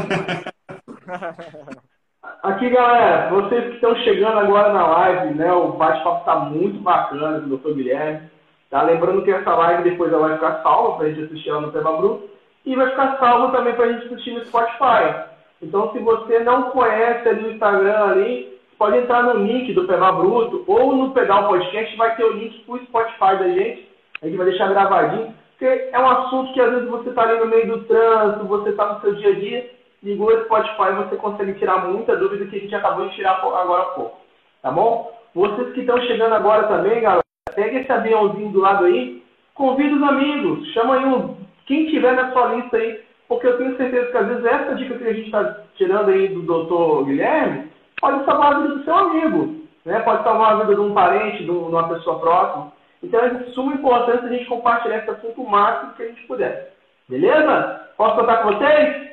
Aqui, galera, vocês que estão chegando agora na live, né? O bate-papo tá muito bacana com o Dr. Guilherme. Tá? Lembrando que essa live depois ela vai ficar salva para a gente assistir ela no Tema Bruto e vai ficar salva também para a gente assistir no Spotify. Então, se você não conhece ali o Instagram ali, pode entrar no link do Pema Bruto ou no Pedal Podcast, vai ter o link para o Spotify da gente. A gente vai deixar gravadinho, porque é um assunto que às vezes você está ali no meio do trânsito, você está no seu dia a dia, ligou o Spotify, você consegue tirar muita dúvida que a gente acabou de tirar agora há pouco. Tá bom? Vocês que estão chegando agora também, galera, pega esse aviãozinho do lado aí, convida os amigos, chama aí um, quem tiver na sua lista aí, porque eu tenho certeza que às vezes essa dica que a gente está tirando aí do doutor Guilherme pode salvar a vida do seu amigo, né? pode salvar a vida de um parente, de uma pessoa próxima. Então é de suma importância a gente compartilhar esse assunto o máximo que a gente puder. Beleza? Posso contar com vocês?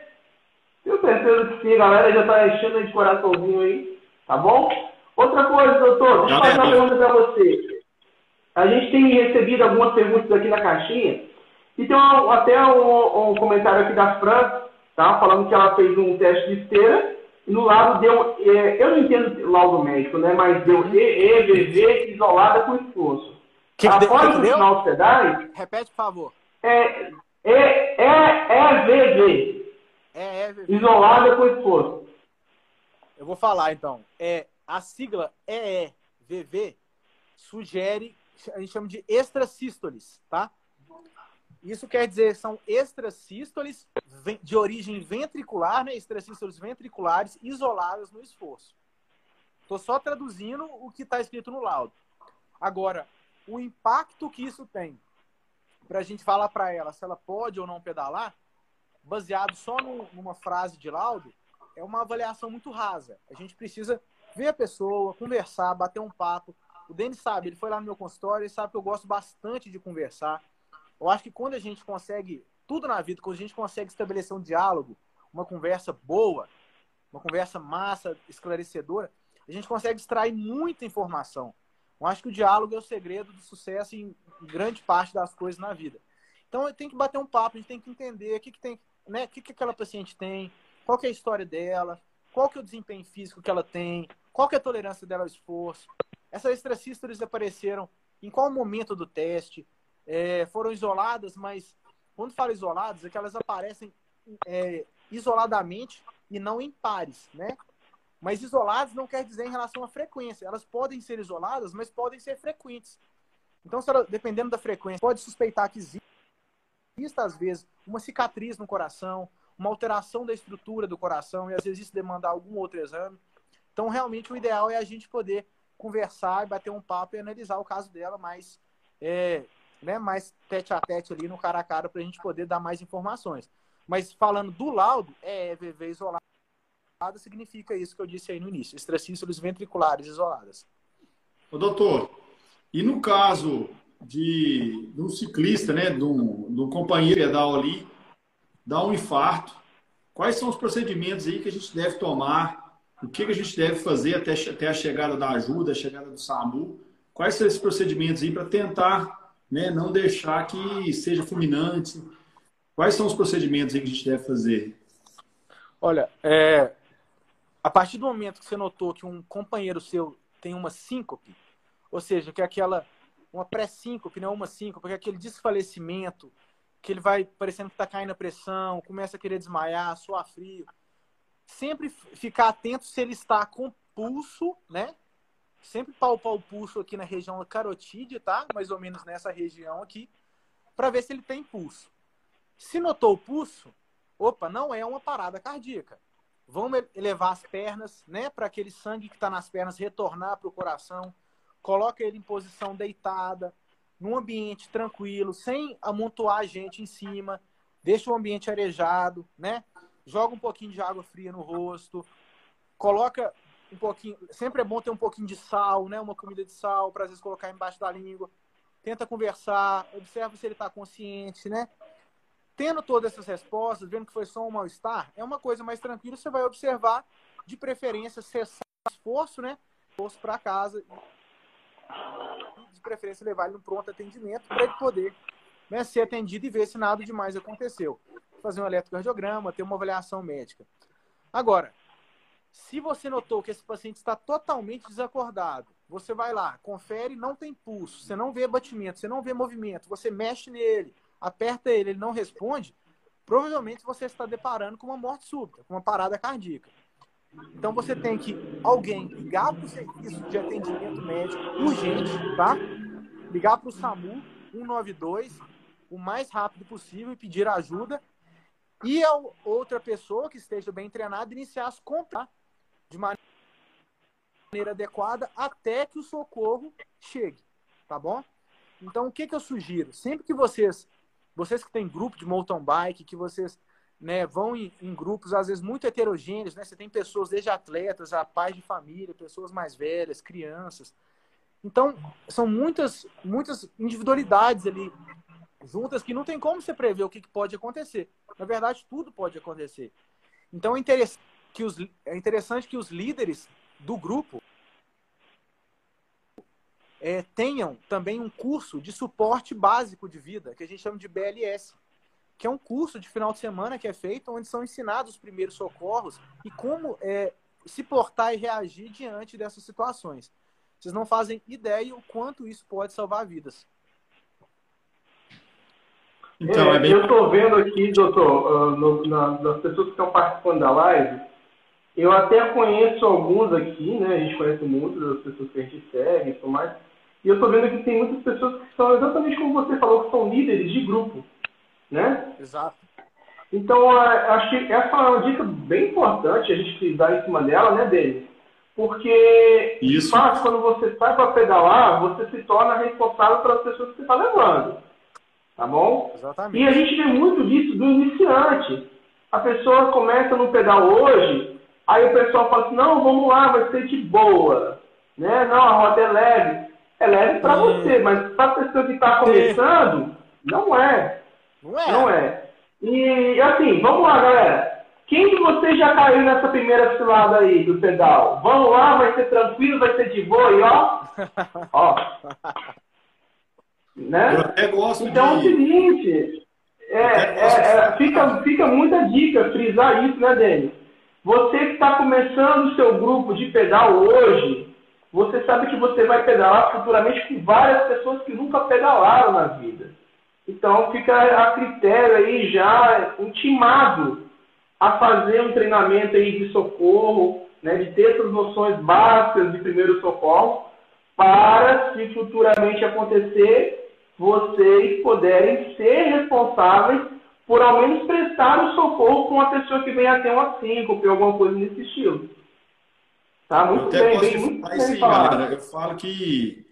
Tenho certeza que sim, a galera já está enchendo de coraçãozinho aí, tá bom? Outra coisa, doutor, deixa eu fazer uma pergunta para você. A gente tem recebido algumas perguntas aqui na caixinha. E tem um, até um, um, comentário aqui da Fran, tá? Falando que ela fez um teste de esteira e no lado deu. É, eu não entendo laudo médico, né? Mas deu EVV isolada com esforço. Que Após o final sedais. Repete, por favor. É, é, é EVV. É EVV. Isolada com esforço. Eu vou falar então. É, a sigla EEVV sugere a gente chama de extrasístoles, tá? Isso quer dizer são extrasístoles de origem ventricular, né? Extrasístoles ventriculares isoladas no esforço. Estou só traduzindo o que está escrito no laudo. Agora, o impacto que isso tem para a gente falar para ela se ela pode ou não pedalar, baseado só no, numa frase de laudo, é uma avaliação muito rasa. A gente precisa ver a pessoa, conversar, bater um papo, o Denis sabe, ele foi lá no meu consultório, e sabe que eu gosto bastante de conversar. Eu acho que quando a gente consegue, tudo na vida, quando a gente consegue estabelecer um diálogo, uma conversa boa, uma conversa massa, esclarecedora, a gente consegue extrair muita informação. Eu acho que o diálogo é o segredo do sucesso em grande parte das coisas na vida. Então, tem que bater um papo, a gente tem que entender o que, que tem, né, o que, que aquela paciente tem, qual é a história dela, qual que é o desempenho físico que ela tem, qual que é a tolerância dela ao esforço, essas extracístoles apareceram em qual momento do teste? É, foram isoladas, mas quando falo isoladas, é que elas aparecem é, isoladamente e não em pares, né? Mas isoladas não quer dizer em relação à frequência. Elas podem ser isoladas, mas podem ser frequentes. Então, ela, dependendo da frequência, pode suspeitar que existe, às vezes, uma cicatriz no coração, uma alteração da estrutura do coração, e às vezes isso demanda algum outro exame. Então, realmente, o ideal é a gente poder conversar e bater um papo e analisar o caso dela mais, é, né, mais tete a tete ali no cara a cara para a gente poder dar mais informações. Mas falando do laudo, é EVV isolada significa isso que eu disse aí no início, extracístoles ventriculares isoladas. Ô, doutor, e no caso de, de um ciclista, né, de um, um companheiro pedal ali, dá um infarto, quais são os procedimentos aí que a gente deve tomar o que, a gente deve fazer até, até a chegada da ajuda, a chegada do SAMU? Quais são esses procedimentos aí para tentar né, não deixar que seja fulminante? Quais são os procedimentos que a gente deve fazer? Olha, é, a partir do momento que você notou que um companheiro seu tem uma síncope, ou seja, que é aquela uma pré-síncope, não uma síncope, que é aquele desfalecimento, que ele vai parecendo que está caindo a pressão, começa a querer desmaiar, suar frio, sempre ficar atento se ele está com pulso, né? Sempre palpar o pulso aqui na região carotídea, tá? Mais ou menos nessa região aqui, para ver se ele tem pulso. Se notou o pulso, opa, não é uma parada cardíaca. Vamos elevar as pernas, né? Para aquele sangue que está nas pernas retornar para o coração. Coloca ele em posição deitada, num ambiente tranquilo, sem amontoar a gente em cima. Deixa o ambiente arejado, né? Joga um pouquinho de água fria no rosto. Coloca um pouquinho. Sempre é bom ter um pouquinho de sal, né? Uma comida de sal, para às vezes colocar embaixo da língua. Tenta conversar, observa se ele está consciente, né? Tendo todas essas respostas, vendo que foi só um mal-estar, é uma coisa mais tranquila, você vai observar, de preferência, cessar o esforço, né? Esforço para casa. De preferência, levar ele no pronto atendimento para ele poder né, ser atendido e ver se nada demais aconteceu. Fazer um eletrocardiograma, ter uma avaliação médica. Agora, se você notou que esse paciente está totalmente desacordado, você vai lá, confere, não tem pulso, você não vê batimento, você não vê movimento, você mexe nele, aperta ele, ele não responde, provavelmente você está deparando com uma morte súbita, com uma parada cardíaca. Então você tem que alguém ligar para o serviço de atendimento médico urgente, tá? Ligar para o SAMU 192 o mais rápido possível e pedir ajuda. E a outra pessoa que esteja bem treinada iniciar as compras de maneira adequada até que o socorro chegue, tá bom? Então o que, que eu sugiro? Sempre que vocês vocês que têm grupo de mountain bike, que vocês né, vão em, em, grupos, às vezes, muito heterogêneos, né? Você tem pessoas desde atletas a pais de família, pessoas mais velhas, crianças. Então, são muitas, muitas individualidades ali juntas que não tem como você prever o que, que pode acontecer. Na verdade, tudo pode acontecer. Então, é interessante que os, é interessante que os líderes do grupo é, tenham também um curso de suporte básico de vida, que a gente chama de BLS, que é um curso de final de semana que é feito onde são ensinados os primeiros socorros e como é, se portar e reagir diante dessas situações. Vocês não fazem ideia o quanto isso pode salvar vidas. Então, é, é bem... Eu estou vendo aqui, doutor, uh, no, na, das pessoas que estão participando da live, eu até conheço alguns aqui, né? A gente conhece muitas das pessoas que a gente segue e tudo mais. E eu estou vendo que tem muitas pessoas que são exatamente como você falou, que são líderes de grupo, né? Exato. Então, acho que essa é uma dica bem importante a gente dar em cima dela, né, Denis? Porque, Isso. Faz, quando você sai para pedalar, você se torna responsável pelas pessoas que você está levando. Tá bom? Exatamente. E a gente vê muito disso do iniciante. A pessoa começa no pedal hoje, aí o pessoal fala assim, não, vamos lá, vai ser de boa. Né? Não, a roda é leve. É leve para você, mas para a pessoa que está começando, não é. Não é. Não é. E assim, vamos lá, galera. Quem de vocês já caiu nessa primeira filada aí do pedal? Vamos lá, vai ser tranquilo, vai ser de boa e ó. <laughs> ó. Né? Eu até gosto então de... é o seguinte, é, é, é, fica, fica muita dica frisar isso, né, Denis? Você que está começando o seu grupo de pedal hoje, você sabe que você vai pedalar futuramente com várias pessoas que nunca pedalaram na vida. Então fica a critério aí já intimado a fazer um treinamento aí de socorro, né, de ter essas noções básicas de primeiro socorro, para se futuramente acontecer, vocês poderem ser responsáveis por ao menos prestar o socorro com uma pessoa que venha ter uma síncope ou alguma coisa nesse estilo. Tá muito bem, bem, muito bem sim, galera. Eu falo que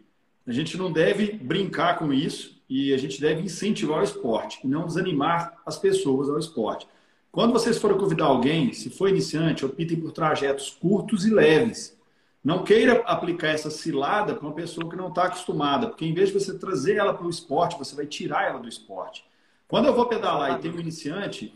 a gente não deve brincar com isso e a gente deve incentivar o esporte e não desanimar as pessoas ao esporte. Quando vocês forem convidar alguém, se for iniciante, optem por trajetos curtos e leves. Não queira aplicar essa cilada para uma pessoa que não está acostumada, porque em vez de você trazer ela para o esporte, você vai tirar ela do esporte. Quando eu vou pedalar e tem um iniciante,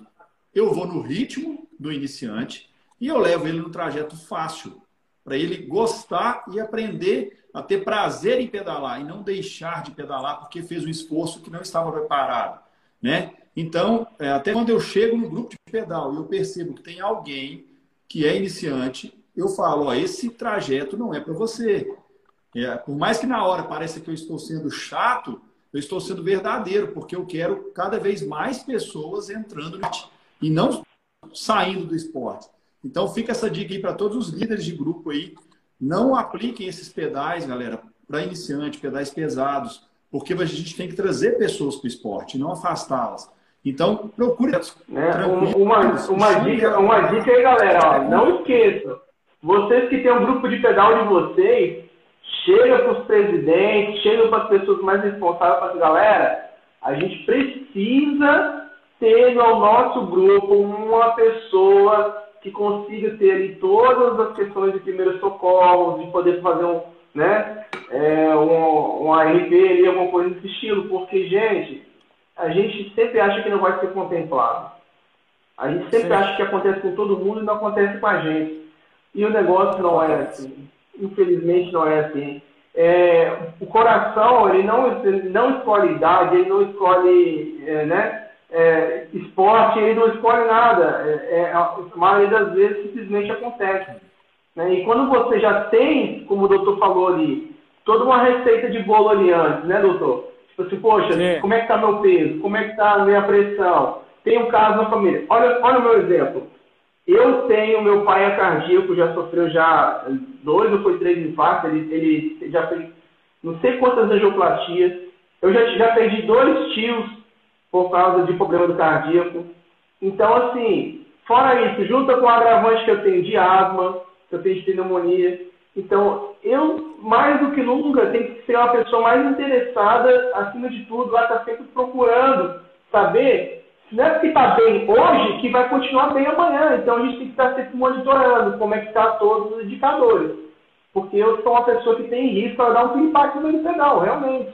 eu vou no ritmo do iniciante e eu levo ele no trajeto fácil para ele gostar e aprender a ter prazer em pedalar e não deixar de pedalar porque fez um esforço que não estava preparado, né? Então, é, até quando eu chego no grupo de pedal e eu percebo que tem alguém que é iniciante, eu falo, ó, esse trajeto não é para você. É, por mais que na hora pareça que eu estou sendo chato, eu estou sendo verdadeiro, porque eu quero cada vez mais pessoas entrando no e não saindo do esporte. Então fica essa dica aí para todos os líderes de grupo aí. Não apliquem esses pedais, galera, para iniciante, pedais pesados, porque a gente tem que trazer pessoas para o esporte, não afastá-las. Então, procure. Né? Uma, uma, dica, uma dica aí, galera, ó, não esqueça. Vocês que têm um grupo de pedal de vocês, chega para os presidentes, chega para as pessoas mais responsáveis, para essa galera, a gente precisa ter no nosso grupo uma pessoa que consiga ter ali todas as questões de primeiros socorros, de poder fazer um, né, é, um, um ARP ali, alguma coisa desse estilo, porque, gente, a gente sempre acha que não vai ser contemplado. A gente sempre Sim. acha que acontece com todo mundo e não acontece com a gente. E o negócio não é assim. Infelizmente não é assim. É, o coração, ele não, ele não escolhe idade, ele não escolhe é, né, é, esporte, ele não escolhe nada. É, é, a maioria das vezes simplesmente acontece. Né? E quando você já tem, como o doutor falou ali, toda uma receita de bolo ali antes, né, doutor? Tipo assim, poxa, Sim. como é que tá meu peso? Como é que tá a minha pressão? Tem um caso na família. Olha, olha o meu exemplo. Eu tenho, meu pai é cardíaco, já sofreu já dois ou foi três infartos, ele, ele já fez não sei quantas angioplastias. Eu já, já perdi dois tios por causa de problema do cardíaco. Então, assim, fora isso, junta com o agravante que eu tenho de asma, que eu tenho de pneumonia. Então, eu, mais do que nunca, tenho que ser uma pessoa mais interessada, acima de tudo, lá está sempre procurando saber não é porque está bem hoje que vai continuar bem amanhã. Então, a gente tem que estar sempre monitorando como é que está todos os indicadores. Porque eu sou uma pessoa que tem risco para dar um impacto no pedal, realmente.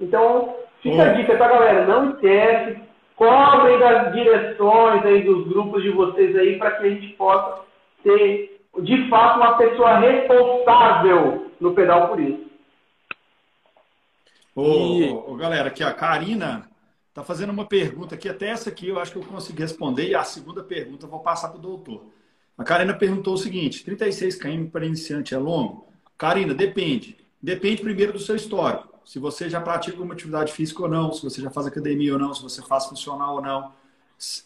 Então, fica a dica, tá, galera? Não esquece, cobrem das direções aí dos grupos de vocês aí para que a gente possa ter de fato, uma pessoa responsável no pedal por isso. Ô, e... ô, galera, aqui a Karina está fazendo uma pergunta aqui, até essa aqui eu acho que eu consegui responder, e a segunda pergunta eu vou passar para o doutor. A Karina perguntou o seguinte: 36 km para iniciante é longo? Karina, depende. Depende primeiro do seu histórico. Se você já pratica uma atividade física ou não, se você já faz academia ou não, se você faz funcional ou não.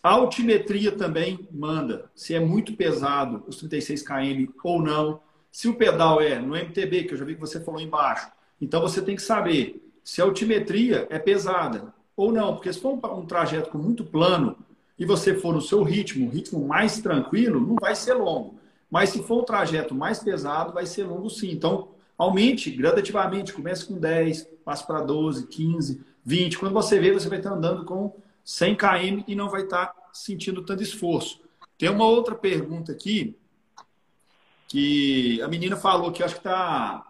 A altimetria também manda se é muito pesado os 36 km ou não. Se o pedal é no MTB, que eu já vi que você falou embaixo, então você tem que saber se a altimetria é pesada ou não, porque se for um trajeto com muito plano e você for no seu ritmo, ritmo mais tranquilo, não vai ser longo. Mas se for um trajeto mais pesado, vai ser longo sim. Então, aumente gradativamente, comece com 10, passe para 12, 15, 20. Quando você vê, você vai estar andando com 100 km e não vai estar sentindo tanto esforço. Tem uma outra pergunta aqui que a menina falou que acho que está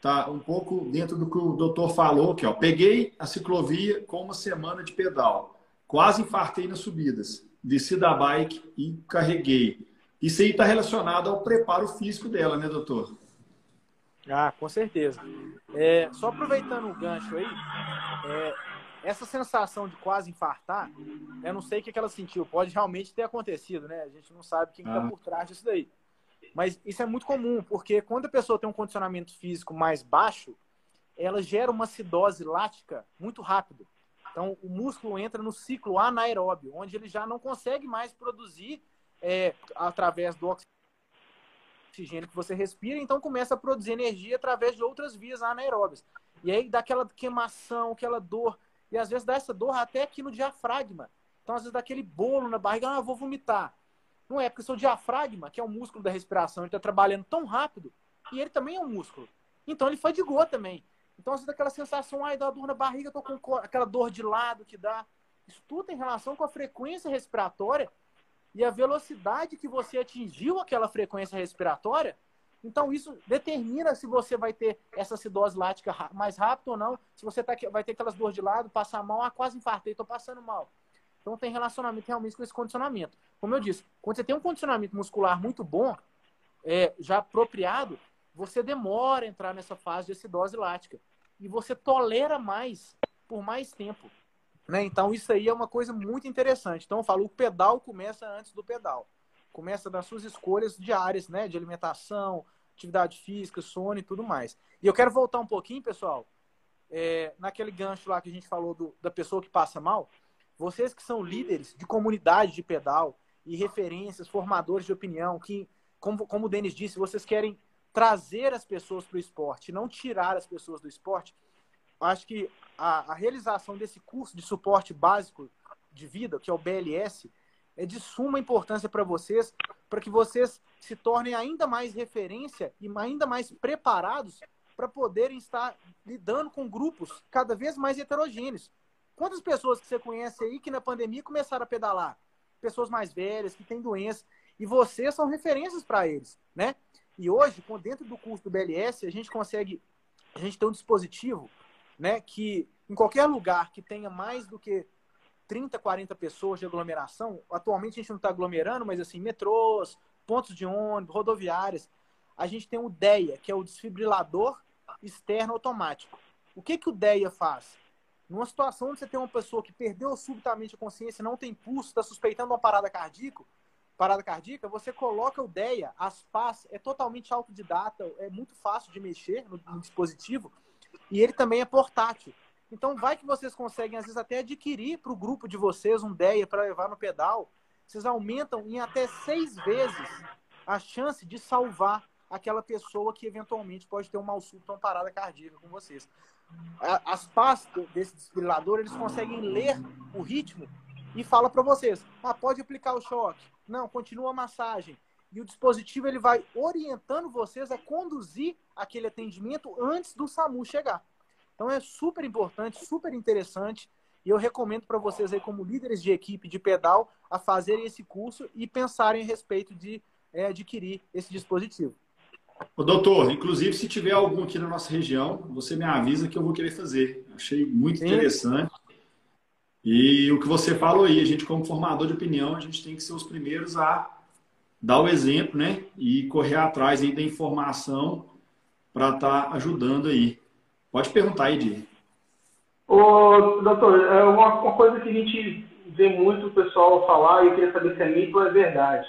tá um pouco dentro do que o doutor falou aqui, ó. Peguei a ciclovia com uma semana de pedal. Quase infartei nas subidas. Desci da bike e carreguei. Isso aí está relacionado ao preparo físico dela, né, doutor? Ah, com certeza. É, só aproveitando o gancho aí, é, essa sensação de quase infartar, eu não sei o que ela sentiu. Pode realmente ter acontecido, né? A gente não sabe quem está ah. por trás disso daí. Mas isso é muito comum, porque quando a pessoa tem um condicionamento físico mais baixo, ela gera uma acidose lática muito rápido. Então, o músculo entra no ciclo anaeróbio, onde ele já não consegue mais produzir é, através do oxigênio que você respira, então começa a produzir energia através de outras vias anaeróbias. E aí dá aquela queimação, aquela dor. E às vezes dá essa dor até aqui no diafragma. Então, às vezes dá aquele bolo na barriga, ah, vou vomitar. Não é, porque seu diafragma, que é o músculo da respiração, ele está trabalhando tão rápido, e ele também é um músculo. Então ele fadigou também. Então, às vezes, aquela sensação, ai, dá dor na barriga, tô com aquela dor de lado que dá. Isso tudo tem relação com a frequência respiratória e a velocidade que você atingiu aquela frequência respiratória então, isso determina se você vai ter essa acidose lática mais rápido ou não. Se você tá, vai ter aquelas dores de lado, passar mal, ah, quase infartei, estou passando mal. Então, tem relacionamento realmente com esse condicionamento. Como eu disse, quando você tem um condicionamento muscular muito bom, é, já apropriado, você demora a entrar nessa fase de acidose lática. E você tolera mais por mais tempo. Né? Então, isso aí é uma coisa muito interessante. Então, eu falo, o pedal começa antes do pedal começa das suas escolhas diárias, né? De alimentação, atividade física, sono e tudo mais. E eu quero voltar um pouquinho, pessoal, é, naquele gancho lá que a gente falou do, da pessoa que passa mal. Vocês que são líderes de comunidade de pedal e referências, formadores de opinião, que, como, como o Denis disse, vocês querem trazer as pessoas para o esporte, não tirar as pessoas do esporte, acho que a, a, realização desse curso de suporte básico de vida, que é o BLS, é de suma importância para vocês, para que vocês se tornem ainda mais referência e ainda mais preparados para poderem estar lidando com grupos cada vez mais heterogêneos. Quantas pessoas que você conhece aí que na pandemia começaram a pedalar? Pessoas mais velhas, que têm doenças, e vocês são referências para eles, né? E hoje, dentro do curso do BLS, a gente consegue, a gente tem um dispositivo, né, que em qualquer lugar que tenha mais do que 30, 40 pessoas de aglomeração, atualmente a gente não está aglomerando, mas assim, metrôs, pontos de ônibus, rodoviárias, a gente tem o DEA, que é o desfibrilador externo automático. O que, que o DEA faz? Numa situação onde você tem uma pessoa que perdeu subitamente a consciência, não tem pulso, está suspeitando uma parada cardíaca, parada cardíaca, você coloca o DEA, as pás, é totalmente autodidata, é muito fácil de mexer no, no, dispositivo, e ele também é portátil. Então, vai que vocês conseguem, às vezes, até adquirir para o grupo de vocês um DEA para levar no pedal. Vocês aumentam em até seis vezes a chance de salvar aquela pessoa que eventualmente pode ter um mal súbito ou uma parada cardíaca com vocês. As pás desse desfibrilador, eles conseguem ler o ritmo e fala para vocês, ah, pode aplicar o choque. Não, continua a massagem. E o dispositivo ele vai orientando vocês a conduzir aquele atendimento antes do SAMU chegar. Então é super importante, super interessante. E eu recomendo para vocês aí, como líderes de equipe de pedal, a fazerem esse curso e pensarem a respeito de é, adquirir esse dispositivo. Ô, doutor, inclusive, se tiver algum aqui na nossa região, você me avisa que eu vou querer fazer. Achei muito Sim. interessante. E o que você falou aí, a gente como formador de opinião, a gente tem que ser os primeiros a dar o exemplo, né? E correr atrás aí da informação para estar tá ajudando aí. Pode perguntar aí, Di. Ô, doutor, é uma, uma, coisa que a gente vê muito o pessoal falar e eu queria saber se é mito ou é verdade.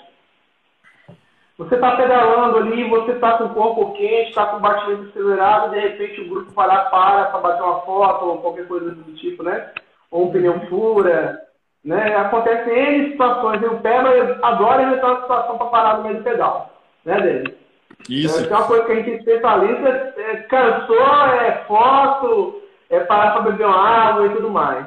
Você está pedalando ali, você está com o corpo quente, está com o batimento acelerado, de repente o grupo parar para para bater uma foto ou qualquer coisa do tipo, né? Ou um pneu fura, né? Acontece N situações. O Peba adora inventar uma situação para parar no meio do pedal, né, dele? Isso. É uma coisa que a gente é especialista, é, cansou, é foto, é parar para beber uma água e tudo mais.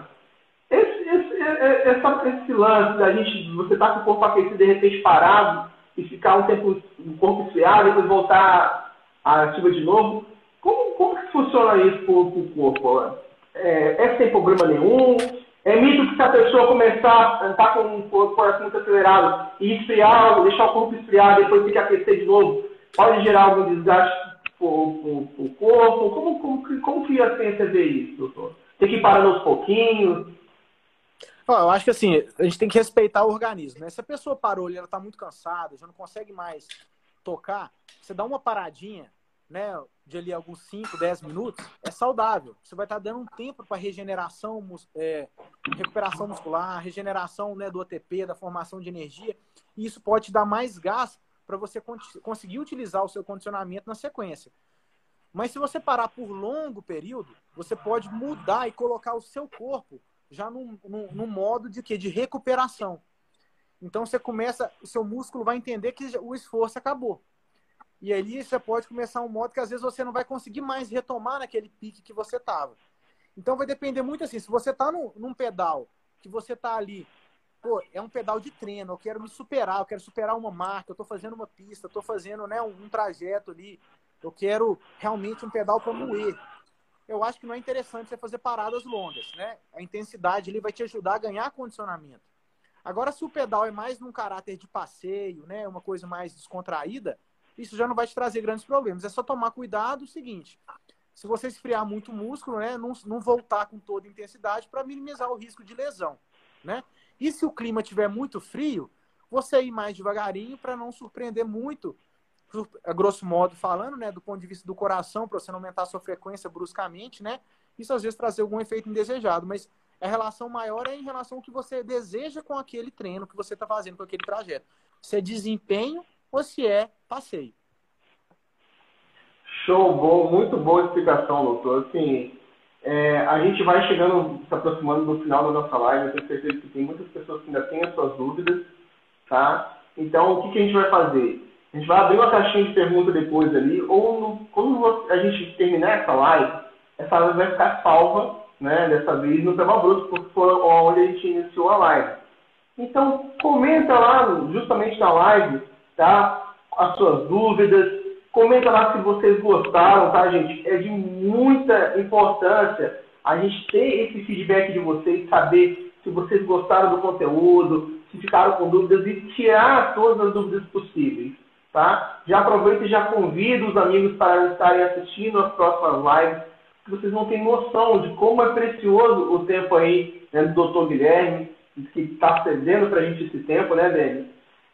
Esse, esse, é, é, esse lance da gente, você tá com o corpo aquecido de repente parado e ficar um tempo no corpo esfriado, depois voltar ativa de novo, como, como que funciona isso para o corpo? É, é sem problema nenhum? É mito que se a pessoa começar a estar com o coração muito acelerado e esfriar, deixar o corpo esfriar, depois ter que aquecer de novo, pode gerar algum desgaste para o corpo? Como, como, como que a ciência vê isso, doutor? Tem que ir parando aos pouquinhos? Eu acho que assim, a gente tem que respeitar o organismo. Né? Se a pessoa parou e ela está muito cansada, já não consegue mais tocar, você dá uma paradinha, né, de ali alguns 5, 10 minutos, é saudável. Você vai estar tá dando um tempo para regeneração, é, recuperação muscular, regeneração né, do ATP, da formação de energia, e isso pode te dar mais gás para você conseguir utilizar o seu condicionamento na sequência. Mas se você parar por longo período, você pode mudar e colocar o seu corpo já num, num modo de quê? De recuperação. Então você começa, o seu músculo vai entender que o esforço acabou. E ali você pode começar um modo que às vezes você não vai conseguir mais retomar naquele pique que você estava. Então vai depender muito assim, se você está num, num pedal, que você está ali pô, é um pedal de treino, eu quero me superar, eu quero superar uma marca, eu estou fazendo uma pista, estou fazendo né, um, um, trajeto ali, eu quero realmente um pedal para moer. Eu acho que não é interessante você fazer paradas longas, né? A intensidade ali vai te ajudar a ganhar condicionamento. Agora, se o pedal é mais num caráter de passeio, né, uma coisa mais descontraída, isso já não vai te trazer grandes problemas. É só tomar cuidado o seguinte: se você esfriar muito o músculo, né, não, não voltar com toda intensidade para minimizar o risco de lesão, né? E se o clima estiver muito frio, você ir mais devagarinho para não surpreender muito, a grosso modo falando, né, do ponto de vista do coração, para você não aumentar a sua frequência bruscamente, né? Isso às vezes trazer algum efeito indesejado, mas a relação maior é em relação ao que você deseja com aquele treino que você está fazendo, com aquele trajeto. Se é desempenho ou se é passeio. Show, bom, muito boa explicação, doutor. Assim, é, a gente vai chegando, se aproximando do final da nossa live. Eu tenho certeza que tem muitas pessoas que ainda têm as suas dúvidas, tá? Então, o que, que a gente vai fazer? A gente vai abrir uma caixinha de pergunta depois ali, ou no, quando a gente terminar essa live, essa live vai ficar salva, né, dessa vez no Tema Bruto, porque foi onde a gente iniciou a live. Então, comenta lá, justamente na live, tá, as suas dúvidas, comenta lá se vocês gostaram, tá, gente? É de muita importância a gente ter esse feedback de vocês, saber se vocês gostaram do conteúdo, se ficaram com dúvidas e tirar todas as dúvidas possíveis. Tá? Já aproveita e já convida os amigos para estarem assistindo as próximas lives, que vocês não têm noção de como é precioso o tempo aí né, do Dr. Guilherme, que está cedendo para a gente esse tempo, né, Denis?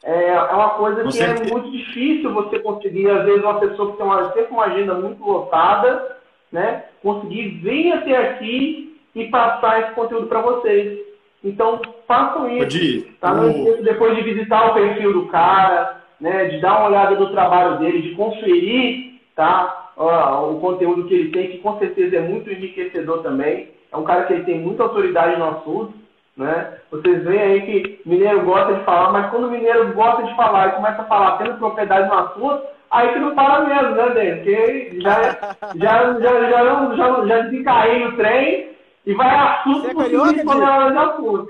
É, é uma coisa que é muito difícil você conseguir, às vezes, uma pessoa que tem uma, sempre uma agenda muito lotada, né, conseguir vir até aqui e passar esse conteúdo para vocês. Então, façam isso. Tá? Não esqueça depois de visitar o perfil do cara, né, de dar uma olhada no trabalho dele, de conferir tá, ó, o conteúdo que ele tem, que com certeza é muito enriquecedor também. É um cara que ele tem muita autoridade no assunto. Né? Vocês veem aí que mineiro gosta de falar, mas quando o mineiro gosta de falar e começa a falar tendo propriedade no assunto, aí que não para mesmo, né, Dê? Porque já, já, já, já, não, já, já desencaía o trem e vai assunto por cima quando ela já assunto.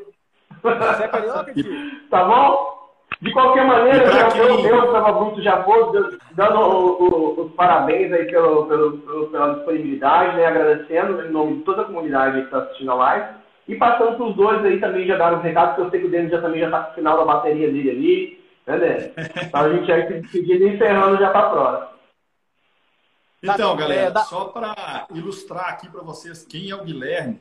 Você é carioca, <laughs> Tá bom? De qualquer maneira, já quem... eu, eu, Tava Bruto, já vou dando o, o, os parabéns aí pelo, pelo, pelo, pela disponibilidade, né? agradecendo em nome de toda a comunidade que está assistindo a live. E passando para os dois aí também já dar os recados, porque eu sei que o Denis já também já está com o final da bateria dele ali, né, Denis? <laughs> Então a gente vai se despedindo e encerrando já para próxima. Então, galera, só para ilustrar aqui para vocês quem é o Guilherme,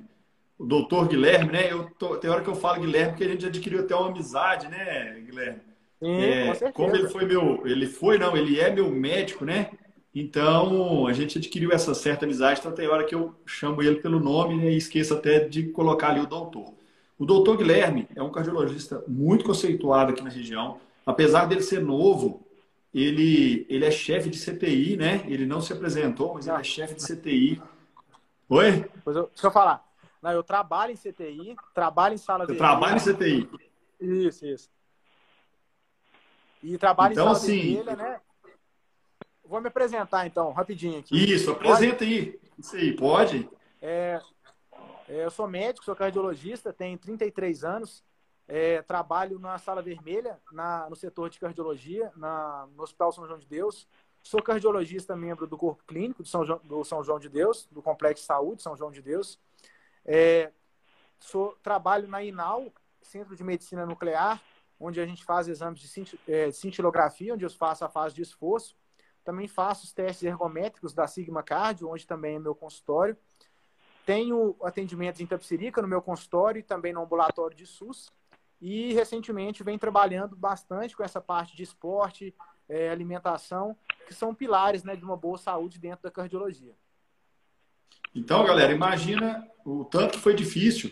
o doutor Guilherme, né? Eu tô, tem hora que eu falo Guilherme porque a gente adquiriu até uma amizade, né, Guilherme? Sim, é, com como ele foi meu, ele foi não, ele é meu médico, né? Então a gente adquiriu essa certa amizade, então tem hora que eu chamo ele pelo nome né, e esqueço até de colocar ali o doutor. O doutor Guilherme é um cardiologista muito conceituado aqui na região. Apesar dele ser novo, ele, ele é chefe de CTI, né? Ele não se apresentou, mas ele é chefe de CTI. Oi? Pois eu, deixa eu falar. Não, eu trabalho em CTI, trabalho em sala de. Você trabalha em CTI? Isso, isso. E trabalho então, em sala assim, vermelha, né? Vou me apresentar então, rapidinho aqui. Isso, apresenta pode? aí. Isso aí, pode? É, é, eu sou médico, sou cardiologista, tenho 33 anos. É, trabalho na sala vermelha, na, no setor de cardiologia, na, no Hospital São João de Deus. Sou cardiologista, membro do corpo clínico do São, João, do São João de Deus, do Complexo de Saúde São João de Deus. É, sou, trabalho na INAL, Centro de Medicina Nuclear, onde a gente faz exames de é, cintilografia, onde eu faço a fase de esforço. Também faço os testes ergométricos da Sigma Cardio, onde também é meu consultório. Tenho atendimentos em Tapsirica no meu consultório e também no ambulatório de SUS. E recentemente vem trabalhando bastante com essa parte de esporte, é, alimentação, que são pilares né, de uma boa saúde dentro da cardiologia. Então, galera, imagina o tanto que foi difícil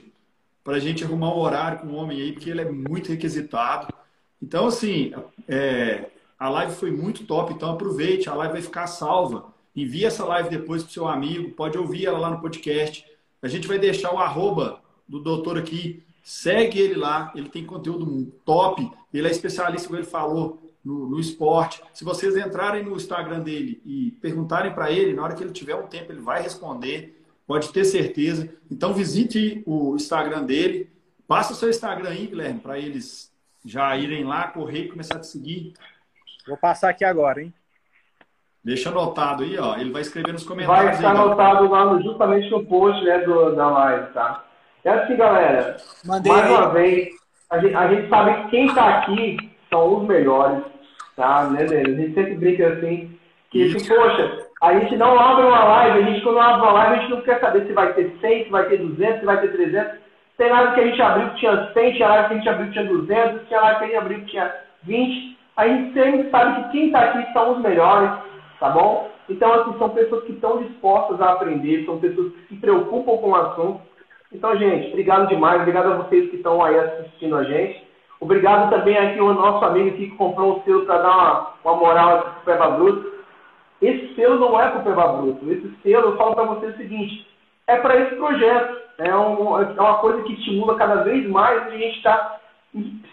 para a gente arrumar um horário com o homem aí, porque ele é muito requisitado. Então, assim, é, a live foi muito top, então aproveite, a live vai ficar salva. Envie essa live depois para seu amigo, pode ouvir ela lá no podcast. A gente vai deixar o arroba do doutor aqui, segue ele lá, ele tem conteúdo top, ele é especialista, como ele falou, no, no esporte. Se vocês entrarem no Instagram dele e perguntarem para ele, na hora que ele tiver um tempo, ele vai responder, pode ter certeza. Então visite o Instagram dele, passa o seu Instagram aí, Guilherme, para eles já irem lá, correr e começar a te seguir. Vou passar aqui agora, hein? Deixa anotado aí, ó. Ele vai escrever nos comentários. Vai estar aí, anotado lá no, justamente no post né, do, da live, tá? É assim, galera. Mandei mais aí. uma vez, a gente, a gente sabe que quem está aqui são os melhores tá? Né, A gente sempre brinca assim, que, assim, poxa, a gente não abre uma live, a gente quando abre uma live, a gente não quer saber se vai ter 100, se vai ter 200, se vai ter 300. Tem nada que a gente abriu que tinha 100, tinha live que a gente abriu que tinha 200, tinha live que a gente abriu que tinha 20. A gente sempre sabe que quem está aqui são os melhores, tá bom? Então, assim, são pessoas que estão dispostas a aprender, são pessoas que se preocupam com o assunto. Então, gente, obrigado demais, obrigado a vocês que estão aí assistindo a gente. Obrigado também aqui ao nosso amigo que comprou um selo para dar uma, uma moral aqui pro Peba Bruto. Esse selo não é para o Peba Bruto. Esse selo, eu falo para você o seguinte, é para esse projeto. É, um, é uma coisa que estimula cada vez mais e a gente está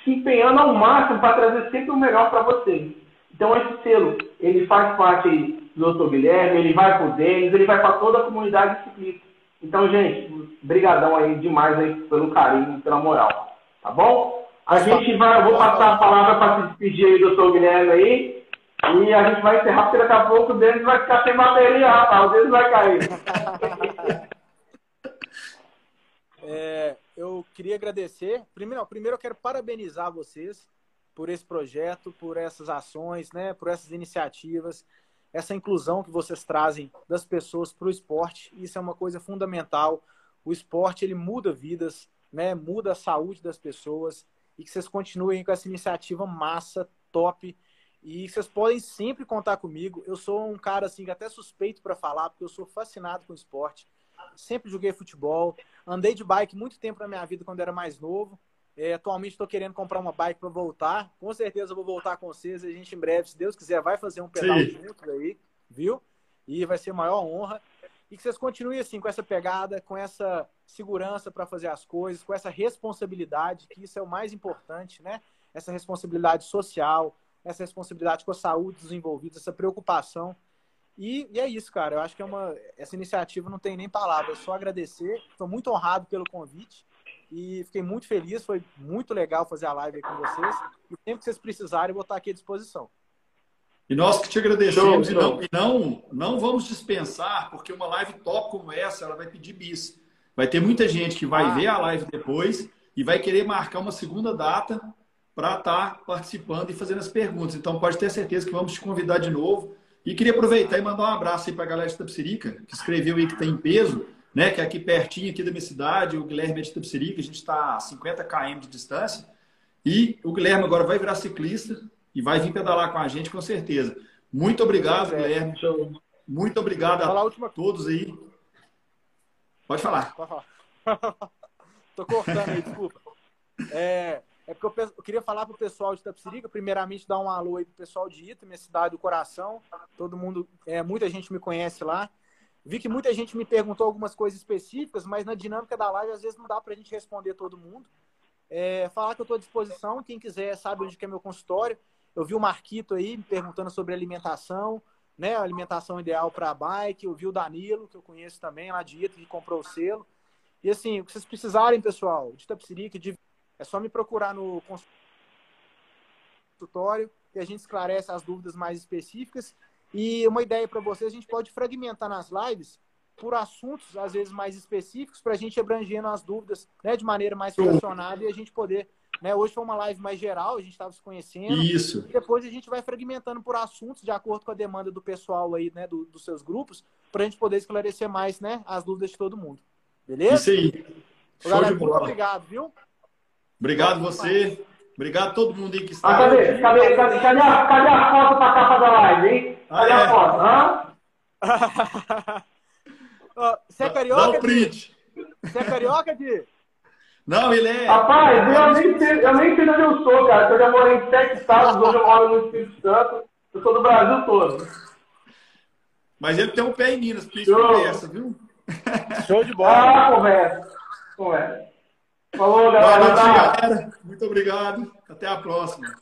se empenhando ao máximo para trazer sempre o melhor para vocês. Então, esse selo, ele faz parte aí do Dr. Guilherme, ele vai para o Denis, ele vai para toda a comunidade ciclista. Então, gente, brigadão aí demais aí pelo carinho, pela moral. Tá bom? A gente vai, eu vou passar a palavra para se despedir aí do Dr. Guilherme aí. E a gente vai encerrar, porque daqui a pouco o Denis vai ficar sem bateria, rapaz. O Denis vai cair. <laughs> É, eu queria agradecer. Primeiro, primeiro eu quero parabenizar vocês por esse projeto, por essas ações, né, por essas iniciativas, essa inclusão que vocês trazem das pessoas para o esporte. Isso é uma coisa fundamental. O esporte ele muda vidas, né, muda a saúde das pessoas e que vocês continuem com essa iniciativa massa, top. E vocês podem sempre contar comigo. Eu sou um cara assim até suspeito para falar, porque eu sou fascinado com esporte. Sempre joguei futebol, andei de bike muito tempo na minha vida quando era mais novo. É, atualmente estou querendo comprar uma bike para voltar. Com certeza vou voltar com vocês. A gente em breve, se Deus quiser, vai fazer um pedal Sim. juntos aí, viu? E vai ser a maior honra. E que vocês continuem assim com essa pegada, com essa segurança para fazer as coisas, com essa responsabilidade, que isso é o mais importante, né? Essa responsabilidade social, essa responsabilidade com a saúde dos envolvidos, essa preocupação. E, e, é isso, cara. Eu acho que é uma essa iniciativa não tem nem palavras, só agradecer. Estou muito honrado pelo convite e fiquei muito feliz, foi muito legal fazer a live com vocês. E sempre que vocês precisarem, eu vou estar aqui à disposição. E nós que te agradecemos e, não, e não, não vamos dispensar, porque uma live top como essa, ela vai pedir bis. Vai ter muita gente que vai ah. ver a live depois e vai querer marcar uma segunda data para estar tá participando e fazendo as perguntas. Então pode ter certeza que vamos te convidar de novo. E queria aproveitar e mandar um abraço aí para a galera de Tapsirica, que escreveu aí que tem peso né, que é aqui pertinho aqui da minha cidade, o Guilherme é de Tapsirica, a gente está a 50 km de distância, e o Guilherme agora vai virar ciclista e vai vir pedalar com a gente, com certeza. Muito obrigado, é, Guilherme. Muito obrigado a última... todos aí. Pode falar. Pode falar. <laughs> Tô cortando aí, desculpa. É, é porque eu, eu queria falar pro pessoal de Tapsirica, primeiramente dar um alô aí pro pessoal de Ita, minha cidade do coração. Todo mundo, é, muita gente me conhece lá. Vi que muita gente me perguntou algumas coisas específicas, mas na dinâmica da live às vezes não dá para a gente responder todo mundo. É, falar que eu estou à disposição, quem quiser sabe onde é meu consultório. Eu vi o Marquito aí me perguntando sobre alimentação, né? alimentação ideal para bike. Eu vi o Danilo, que eu conheço também, lá de Ita, que comprou o selo. E assim, o que vocês precisarem, pessoal, de Tapsirica, de... é só me procurar no consultório e a gente esclarece as dúvidas mais específicas. E uma ideia para vocês, a gente pode fragmentar nas lives por assuntos, às vezes, mais específicos, para a gente abrangendo as dúvidas né, de maneira mais fracionada e a gente poder. Né, hoje foi uma live mais geral, a gente estava se conhecendo. Isso. E depois a gente vai fragmentando por assuntos, de acordo com a demanda do pessoal aí, né, do, dos seus grupos, para a gente poder esclarecer mais né, as dúvidas de todo mundo. Beleza? Isso aí. Galera, muito obrigado, viu? Obrigado você. Obrigado a todo mundo aí que está. Ah, cadê? Cadê, cadê, cadê, a, cadê a foto para a capa da live, hein? Cadê ah, é. a foto? Hã? <laughs> Você é carioca? Dá o print. Você é carioca, Di? Não, ele é. Rapaz, eu nem, sei, eu nem sei onde eu sou, cara. Eu já morei em sete estados, hoje eu moro no Espírito Santo. Eu sou do Brasil todo. Mas ele tem um pé em Minas, por isso conversa, viu? Show de bola. Ah, conversa. Conversa. Falou, galera. Boa noite, galera. Muito obrigado. Até a próxima.